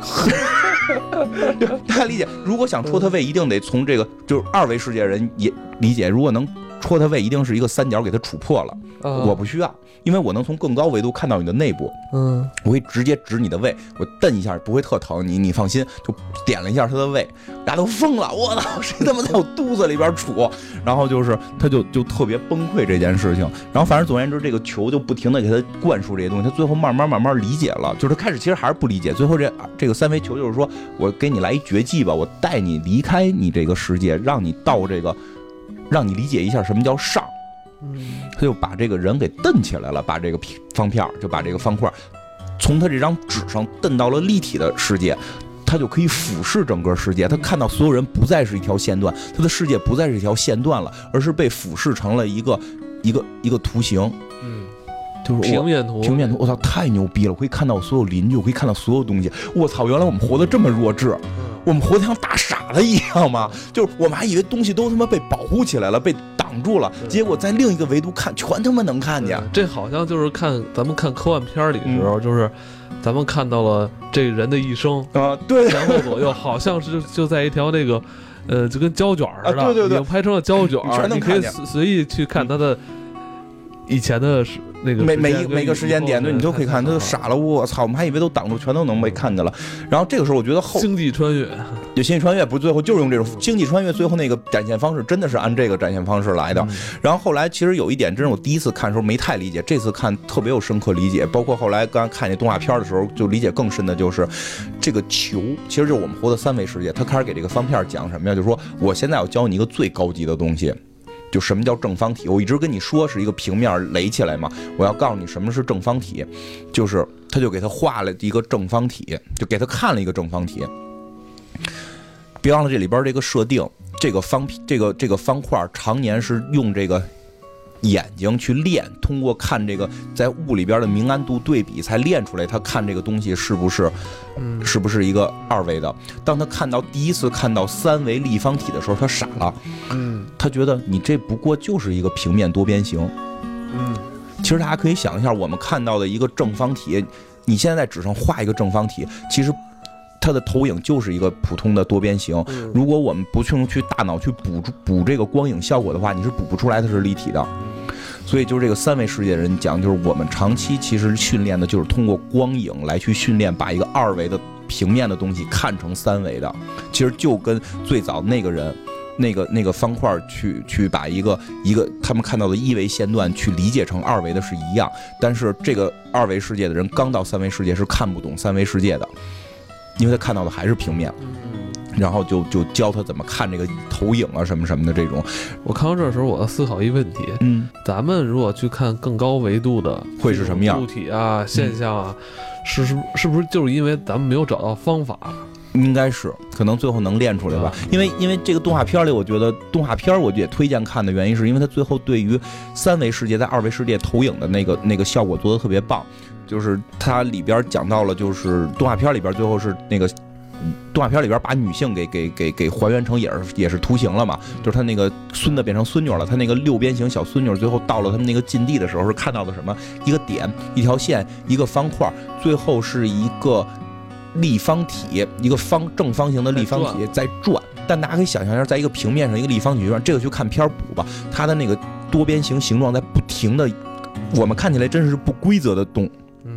大家理解，如果想戳他胃，一定得从这个就是二维世界人也理解，如果能。戳他胃一定是一个三角，给他杵破了。我不需要，因为我能从更高维度看到你的内部。嗯，我会直接指你的胃，我蹬一下不会特疼。你你放心，就点了一下他的胃，大家都疯了。我操，谁他妈在我肚子里边杵？然后就是他就就特别崩溃这件事情。然后反正总而言之，这个球就不停的给他灌输这些东西。他最后慢慢慢慢理解了，就是他开始其实还是不理解。最后这这个三维球就是说我给你来一绝技吧，我带你离开你这个世界，让你到这个。让你理解一下什么叫上，他就把这个人给蹬起来了，把这个方片就把这个方块从他这张纸上蹬到了立体的世界，他就可以俯视整个世界。他看到所有人不再是一条线段，他的世界不再是一条线段了，而是被俯视成了一个一个一个图形。嗯，就是平面图，平面图，我操，太牛逼了！我可以看到所有邻居，我可以看到所有东西。我操，原来我们活得这么弱智，我们活得像大傻子一样吗？就是我们还以为东西都他妈被保护起来了，被挡住了，结果在另一个维度看，全他妈能看见。这好像就是看咱们看科幻片里的时候，就是咱们看到了这人的一生啊，对，前后左右，好像是就在一条那个，呃，就跟胶卷似的，对对对，已经拍成了胶卷，你可以随意去看他的以前的。那个每每一每个时间点，对你都可以看，他就傻了，我操，我们还以为都挡住，全都能被看见了。然后这个时候，我觉得后星际穿越，有星际穿越，不是最后就是用这种星际穿越，最后那个展现方式真的是按这个展现方式来的。然后后来其实有一点，真是我第一次看的时候没太理解，这次看特别有深刻理解。包括后来刚看那动画片的时候，就理解更深的就是这个球，其实就是我们活的三维世界。他开始给这个方片讲什么呀？就是说我现在要教你一个最高级的东西。就什么叫正方体？我一直跟你说是一个平面垒起来嘛。我要告诉你什么是正方体，就是他就给他画了一个正方体，就给他看了一个正方体。别忘了这里边这个设定，这个方这个这个方块常年是用这个。眼睛去练，通过看这个在雾里边的明暗度对比，才练出来。他看这个东西是不是，是不是一个二维的？当他看到第一次看到三维立方体的时候，他傻了。嗯，他觉得你这不过就是一个平面多边形。嗯，其实大家可以想一下，我们看到的一个正方体，你现在在纸上画一个正方体，其实它的投影就是一个普通的多边形。如果我们不用去大脑去补补这个光影效果的话，你是补不出来它是立体的。所以，就是这个三维世界的人讲，就是我们长期其实训练的，就是通过光影来去训练，把一个二维的平面的东西看成三维的。其实就跟最早那个人，那个那个方块去去把一个一个他们看到的一维线段去理解成二维的是一样。但是这个二维世界的人刚到三维世界是看不懂三维世界的，因为他看到的还是平面。然后就就教他怎么看这个投影啊什么什么的这种。我看到这时候，我要思考一个问题：嗯，咱们如果去看更高维度的，会是什么样？物体啊，现象啊，是是是不是就是因为咱们没有找到方法？应该是，可能最后能练出来吧。因为因为这个动画片里，我觉得动画片我也推荐看的原因，是因为它最后对于三维世界在二维世界投影的那个那个效果做得特别棒。就是它里边讲到了，就是动画片里边最后是那个。动画片里边把女性给给给给还原成也是也是图形了嘛？就是他那个孙子变成孙女了，他那个六边形小孙女最后到了他们那个禁地的时候是看到的什么？一个点，一条线，一个方块，最后是一个立方体，一个方正方形的立方体在转。但大家可以想象一下，在一个平面上一个立方体转，这个去看片补吧，它的那个多边形形状在不停的，我们看起来真是不规则的动。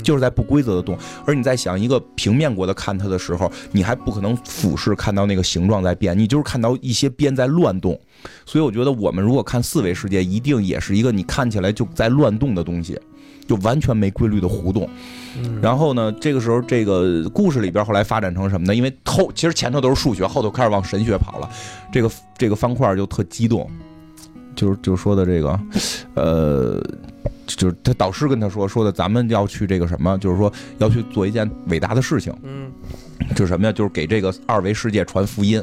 就是在不规则的动，而你在想一个平面国的看它的时候，你还不可能俯视看到那个形状在变，你就是看到一些边在乱动。所以我觉得我们如果看四维世界，一定也是一个你看起来就在乱动的东西，就完全没规律的弧动。然后呢，这个时候这个故事里边后来发展成什么呢？因为后其实前头都是数学，后头开始往神学跑了。这个这个方块就特激动，就是就说的这个，呃。就是他导师跟他说说的，咱们要去这个什么，就是说要去做一件伟大的事情。嗯，就是什么呀？就是给这个二维世界传福音。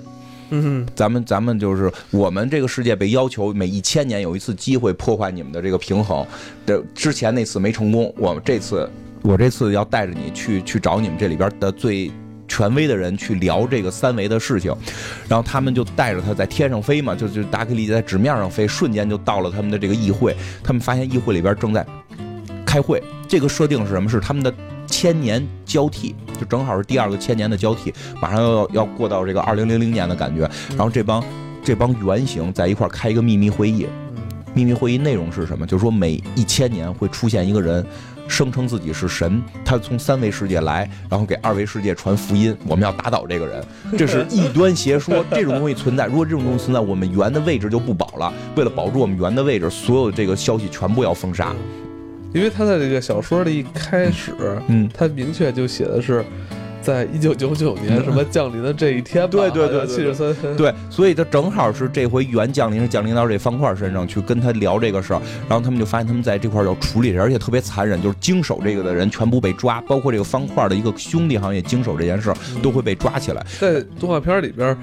嗯，咱们咱们就是我们这个世界被要求每一千年有一次机会破坏你们的这个平衡。的之前那次没成功，我们这次我这次要带着你去去找你们这里边的最。权威的人去聊这个三维的事情，然后他们就带着他在天上飞嘛，就就大家可以理解在纸面上飞，瞬间就到了他们的这个议会。他们发现议会里边正在开会。这个设定是什么？是他们的千年交替，就正好是第二个千年的交替，马上要要过到这个二零零零年的感觉。然后这帮这帮原型在一块开一个秘密会议。秘密会议内容是什么？就是说每一千年会出现一个人。声称自己是神，他从三维世界来，然后给二维世界传福音。我们要打倒这个人，这是异端邪说。这种东西存在，如果这种东西存在，我们圆的位置就不保了。为了保住我们圆的位置，所有这个消息全部要封杀。因为他在这个小说的一开始，嗯，他明确就写的是。在一九九九年什么降临的这一天吧，对对对，七十三，对，所以他正好是这回原降临是降临到这方块身上去跟他聊这个事儿，然后他们就发现他们在这块要处理，而且特别残忍，就是经手这个的人全部被抓，包括这个方块的一个兄弟好像也经手这件事儿都会被抓起来。在动画片里边，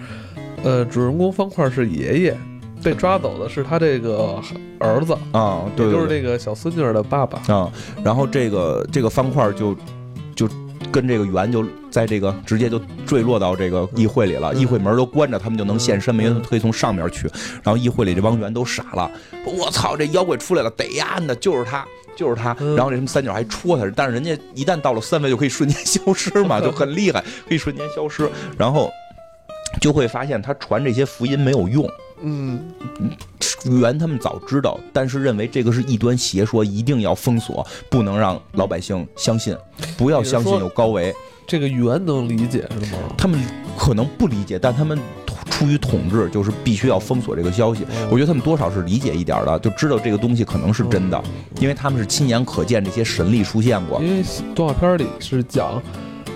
呃，主人公方块是爷爷，被抓走的是他这个儿子啊，对，就是这个小孙女的爸爸。啊。然后这个这个方块就就跟这个猿就在这个直接就坠落到这个议会里了，议会门都关着，他们就能现身，没人可以从上面去。然后议会里这帮猿都傻了，我操，这妖怪出来了，得呀那，就是他。就是他，然后这什么三角还戳他，但是人家一旦到了三维就可以瞬间消失嘛，就很厉害，可以瞬间消失。然后就会发现他传这些福音没有用。嗯，元他们早知道，但是认为这个是异端邪说，一定要封锁，不能让老百姓相信，不要相信有高维。这个元能理解是吗？他们可能不理解，但他们。出于统治，就是必须要封锁这个消息。我觉得他们多少是理解一点的，就知道这个东西可能是真的，因为他们是亲眼可见这些神力出现过。因为动画片里是讲，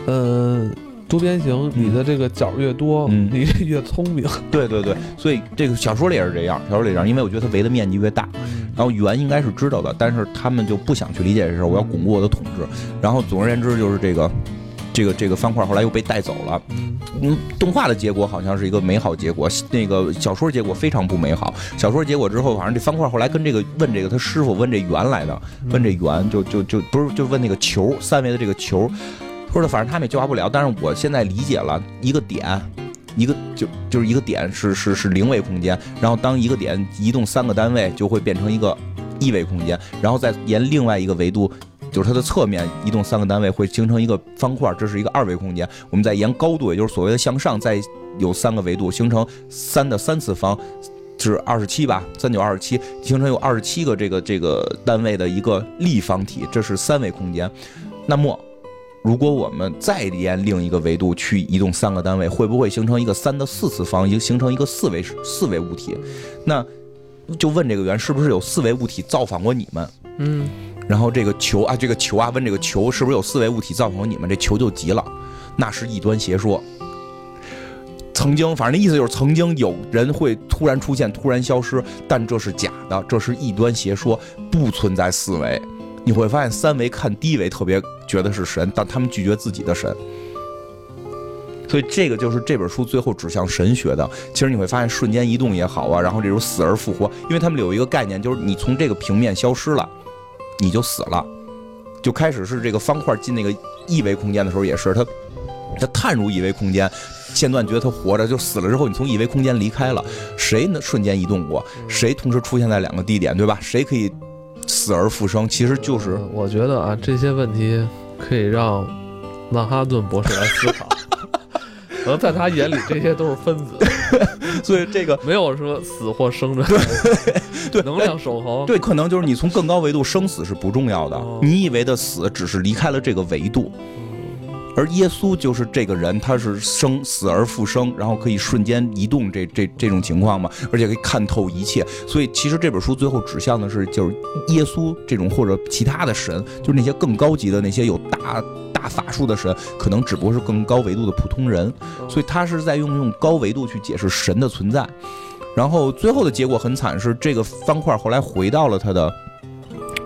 嗯，多边形，你的这个角越多，嗯你越聪明。对对对，所以这个小说里也是这样，小说里这样，因为我觉得它围的面积越大，然后圆应该是知道的，但是他们就不想去理解这事儿。我要巩固我的统治。然后总而言之，就是这个。这个这个方块后来又被带走了，嗯，动画的结果好像是一个美好结果，那个小说结果非常不美好。小说结果之后，反正这方块后来跟这个问这个他师傅问这圆来的，问这圆就就就不是就问那个球三维的这个球，说的反正他们也交化不了。但是我现在理解了一个点，一个就就是一个点是是是零维空间，然后当一个点移动三个单位就会变成一个一维空间，然后再沿另外一个维度。就是它的侧面移动三个单位会形成一个方块，这是一个二维空间。我们再沿高度，也就是所谓的向上，再有三个维度，形成三的三次方，是二十七吧？三九二十七，形成有二十七个这个这个单位的一个立方体，这是三维空间。那么，如果我们再沿另一个维度去移动三个单位，会不会形成一个三的四次方，形形成一个四维四维物体？那就问这个圆，是不是有四维物体造访过你们？嗯。然后这个球啊，这个球啊，问这个球是不是有四维物体造访过你们？这球就急了，那是异端邪说。曾经，反正那意思就是曾经有人会突然出现，突然消失，但这是假的，这是异端邪说，不存在四维。你会发现三维看低维特别觉得是神，但他们拒绝自己的神。所以这个就是这本书最后指向神学的。其实你会发现瞬间移动也好啊，然后这种死而复活，因为他们有一个概念，就是你从这个平面消失了。你就死了，就开始是这个方块进那个一维空间的时候，也是他，他探入一维空间，线段觉得他活着，就死了之后，你从一维空间离开了，谁能瞬间移动过？谁同时出现在两个地点，对吧？谁可以死而复生？其实就是我觉得啊，这些问题可以让曼哈顿博士来思考。可能在他眼里，这些都是分子，所以这个 没有说死或生的，对能量守恒，对，可能就是你从更高维度生死是不重要的，你以为的死只是离开了这个维度。而耶稣就是这个人，他是生死而复生，然后可以瞬间移动，这这这种情况嘛，而且可以看透一切。所以其实这本书最后指向的是，就是耶稣这种或者其他的神，就是那些更高级的那些有大大法术的神，可能只不过是更高维度的普通人。所以他是在用用高维度去解释神的存在。然后最后的结果很惨，是这个方块后来回到了他的。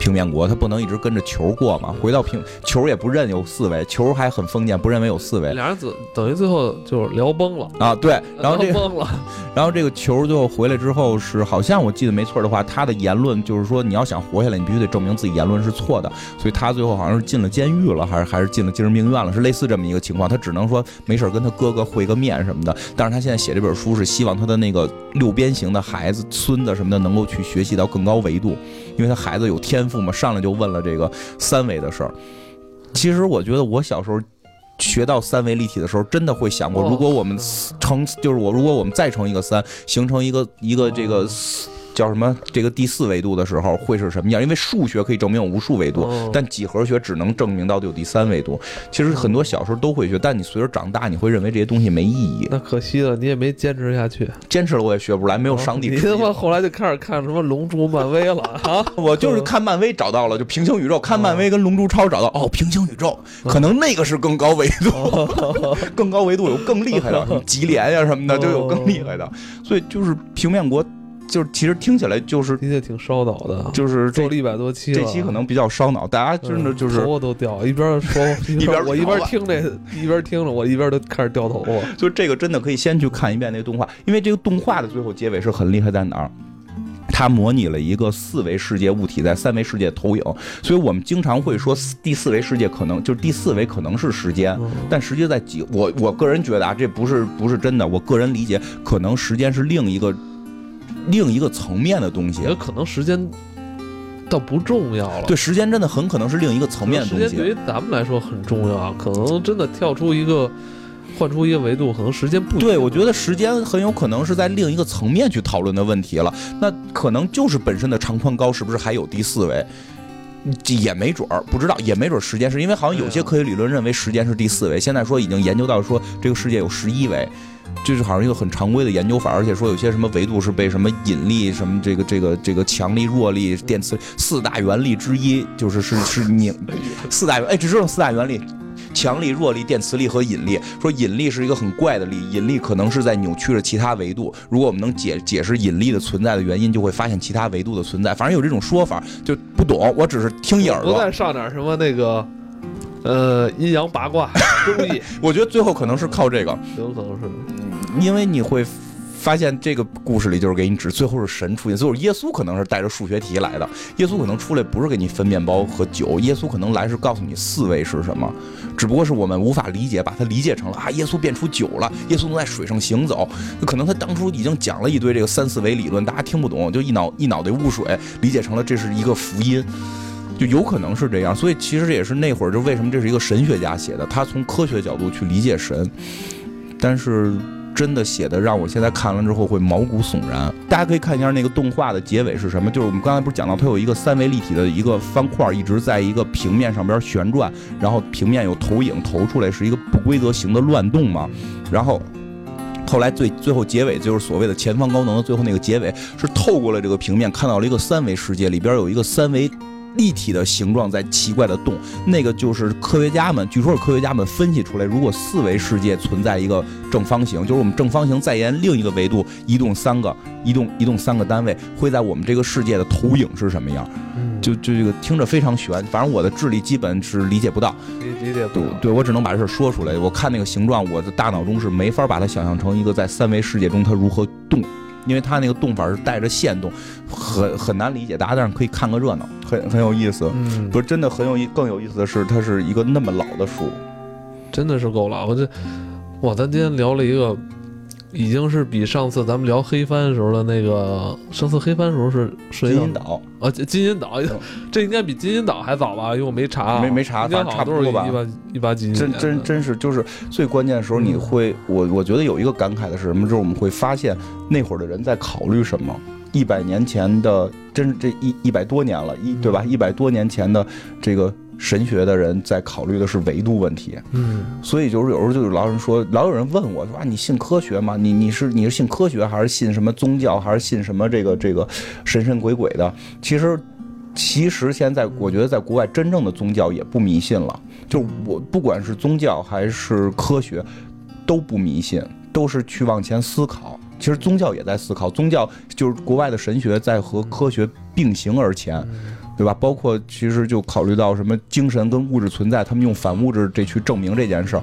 平面国，他不能一直跟着球过嘛？回到平球也不认有四维，球还很封建，不认为有四维。俩人等等于最后就是聊崩了啊！对，然后这崩了，然后这个球最后回来之后是，好像我记得没错的话，他的言论就是说，你要想活下来，你必须得证明自己言论是错的。所以他最后好像是进了监狱了，还是还是进了精神病院了，是类似这么一个情况。他只能说没事跟他哥哥会个面什么的。但是他现在写这本书是希望他的那个六边形的孩子、孙子什么的能够去学习到更高维度，因为他孩子有天赋嘛，上来就问。了这个三维的事儿，其实我觉得我小时候学到三维立体的时候，真的会想过，如果我们成就是我，如果我们再成一个三，形成一个一个这个。叫什么？这个第四维度的时候会是什么样？因为数学可以证明有无数维度，但几何学只能证明到底有第三维度。其实很多小时候都会学，但你随着长大，你会认为这些东西没意义。那可惜了，你也没坚持下去。坚持了我也学不来，没有 上帝。你他妈后来就开始看什么龙珠、漫威了啊？我就是看漫威找到了，就平行宇宙。看漫威跟龙珠超找到哦，平行宇宙可能那个是更高维度，更高维度有更厉害的，吉连呀什么的就有更厉害的。所以就是平面国。就是其实听起来就是的确挺烧脑的，就是做了一百多期，这期可能比较烧脑，大家真的就是头发都掉，一边说 一边我一边听这一边听着，我一边都开始掉头发。就这个真的可以先去看一遍那个动画，因为这个动画的最后结尾是很厉害在哪儿？它模拟了一个四维世界物体在三维世界投影，所以我们经常会说第四维世界可能就是第四维可能是时间，但实际在几我我个人觉得啊，这不是不是真的，我个人理解可能时间是另一个另一个层面的东西，也可能时间倒不重要了。对，时间真的很可能是另一个层面的东西。时间对于咱们来说很重要，可能真的跳出一个。换出一个维度，可能时间不对，我觉得时间很有可能是在另一个层面去讨论的问题了。那可能就是本身的长宽高是不是还有第四维，也没准儿，不知道，也没准儿时间是因为好像有些科学理论认为时间是第四维，现在说已经研究到说这个世界有十一维，这是好像一个很常规的研究法，而且说有些什么维度是被什么引力、什么这个这个这个强力、弱力、电磁四大原力之一，就是是是拧四大哎，只知道四大原力。强力、弱力、电磁力和引力，说引力是一个很怪的力，引力可能是在扭曲着其他维度。如果我们能解解释引力的存在的原因，就会发现其他维度的存在。反正有这种说法，就不懂，我只是听一耳朵。不再上点什么那个，呃，阴阳八卦 东西。我觉得最后可能是靠这个，有可能是，因为你会。发现这个故事里就是给你指最后是神出现，最后耶稣可能是带着数学题来的。耶稣可能出来不是给你分面包和酒，耶稣可能来是告诉你四维是什么，只不过是我们无法理解，把它理解成了啊，耶稣变出酒了，耶稣能在水上行走。可能他当初已经讲了一堆这个三四维理论，大家听不懂，就一脑一脑袋雾水，理解成了这是一个福音，就有可能是这样。所以其实也是那会儿就为什么这是一个神学家写的，他从科学角度去理解神，但是。真的写的让我现在看完之后会毛骨悚然。大家可以看一下那个动画的结尾是什么，就是我们刚才不是讲到它有一个三维立体的一个方块一直在一个平面上边旋转，然后平面有投影投出来是一个不规则形的乱动嘛。然后后来最最后结尾就是所谓的前方高能的最后那个结尾是透过了这个平面看到了一个三维世界里边有一个三维。立体的形状在奇怪的动，那个就是科学家们，据说是科学家们分析出来，如果四维世界存在一个正方形，就是我们正方形再沿另一个维度移动三个，移动移动三个单位，会在我们这个世界的投影是什么样？就就这个听着非常悬，反正我的智力基本是理解不到，理理解不，对我只能把这事说出来。我看那个形状，我的大脑中是没法把它想象成一个在三维世界中它如何动。因为他那个动法是带着线动，很很难理解，大家但是可以看个热闹，很很有意思。嗯，不是真的很有意，更有意思的是，它是一个那么老的书，真的是够老。我这，哇，咱今天聊了一个。已经是比上次咱们聊黑帆时候的那个，上次黑帆时候是金银岛啊，金银岛，这应该比金银岛还早吧？因为我没查，没没查，反正差不多吧。一八一八几真真真是就是最关键的时候，你会我我觉得有一个感慨的是什么？就是我们会发现那会儿的人在考虑什么？一百年前的，真是这一一百多年了，一对吧？一百多年前的这个。神学的人在考虑的是维度问题，嗯，所以就是有时候就有老有人说，老有人问我说啊，你信科学吗？你你是你是信科学还是信什么宗教还是信什么这个这个神神鬼鬼的？其实其实现在我觉得在国外真正的宗教也不迷信了，就我不管是宗教还是科学都不迷信，都是去往前思考。其实宗教也在思考，宗教就是国外的神学在和科学并行而前。对吧？包括其实就考虑到什么精神跟物质存在，他们用反物质这去证明这件事儿，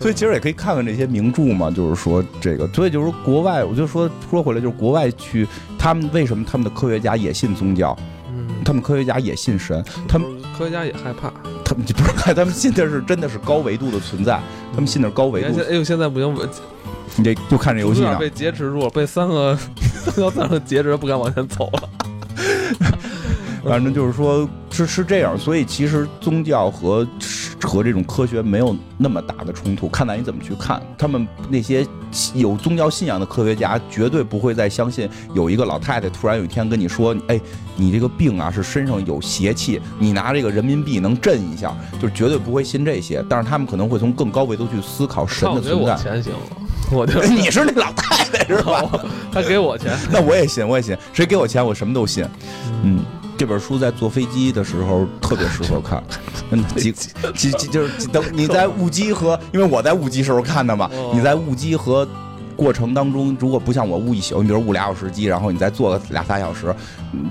所以其实也可以看看这些名著嘛。就是说这个，所以就是国外，我就说说回来，就是国外去，他们为什么他们的科学家也信宗教？嗯，他们科学家也信神，他们科学家也害怕，他们 不是害，他们信的是真的是高维度的存在，他们信的是高维度。哎呦，现在不行，你这就看这游戏被劫持住了，被三个 三个三劫持，不敢往前走了。反正就是说，是是这样，所以其实宗教和和这种科学没有那么大的冲突，看待你怎么去看。他们那些有宗教信仰的科学家，绝对不会再相信有一个老太太突然有一天跟你说：“哎，你这个病啊是身上有邪气，你拿这个人民币能震一下。”就绝对不会信这些。但是他们可能会从更高维度去思考神的存在。钱行，我就 你是那老太太是吧？他给我钱，那我也信，我也信。谁给我钱，我什么都信。嗯。这本书在坐飞机的时候特别适合看，嗯，几几几就是等你在误机和，因为我在误机时候看的嘛，你在误机和。过程当中，如果不像我误一宿，你比如误俩小时机，然后你再坐个俩仨小时，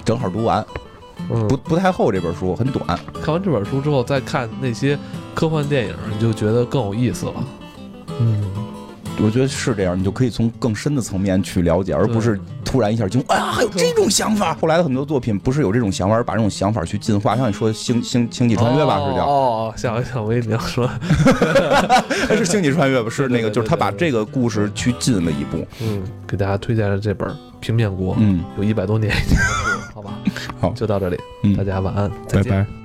正好读完，不不太厚这本书，很短。看完这本书之后，再看那些科幻电影，你就觉得更有意思了。嗯。我觉得是这样，你就可以从更深的层面去了解，而不是突然一下就哎呀，还有这种想法。后来的很多作品不是有这种想法，而把这种想法去进化。像你说《星星星际穿越》吧，是叫哦，想一想，我也要说，是《星际穿越》吧？是 那个，就是他把这个故事去进了一步。嗯，给大家推荐了这本《平面国》，嗯，有一百多年以前的书，好吧？好，就到这里，大家晚安，拜拜。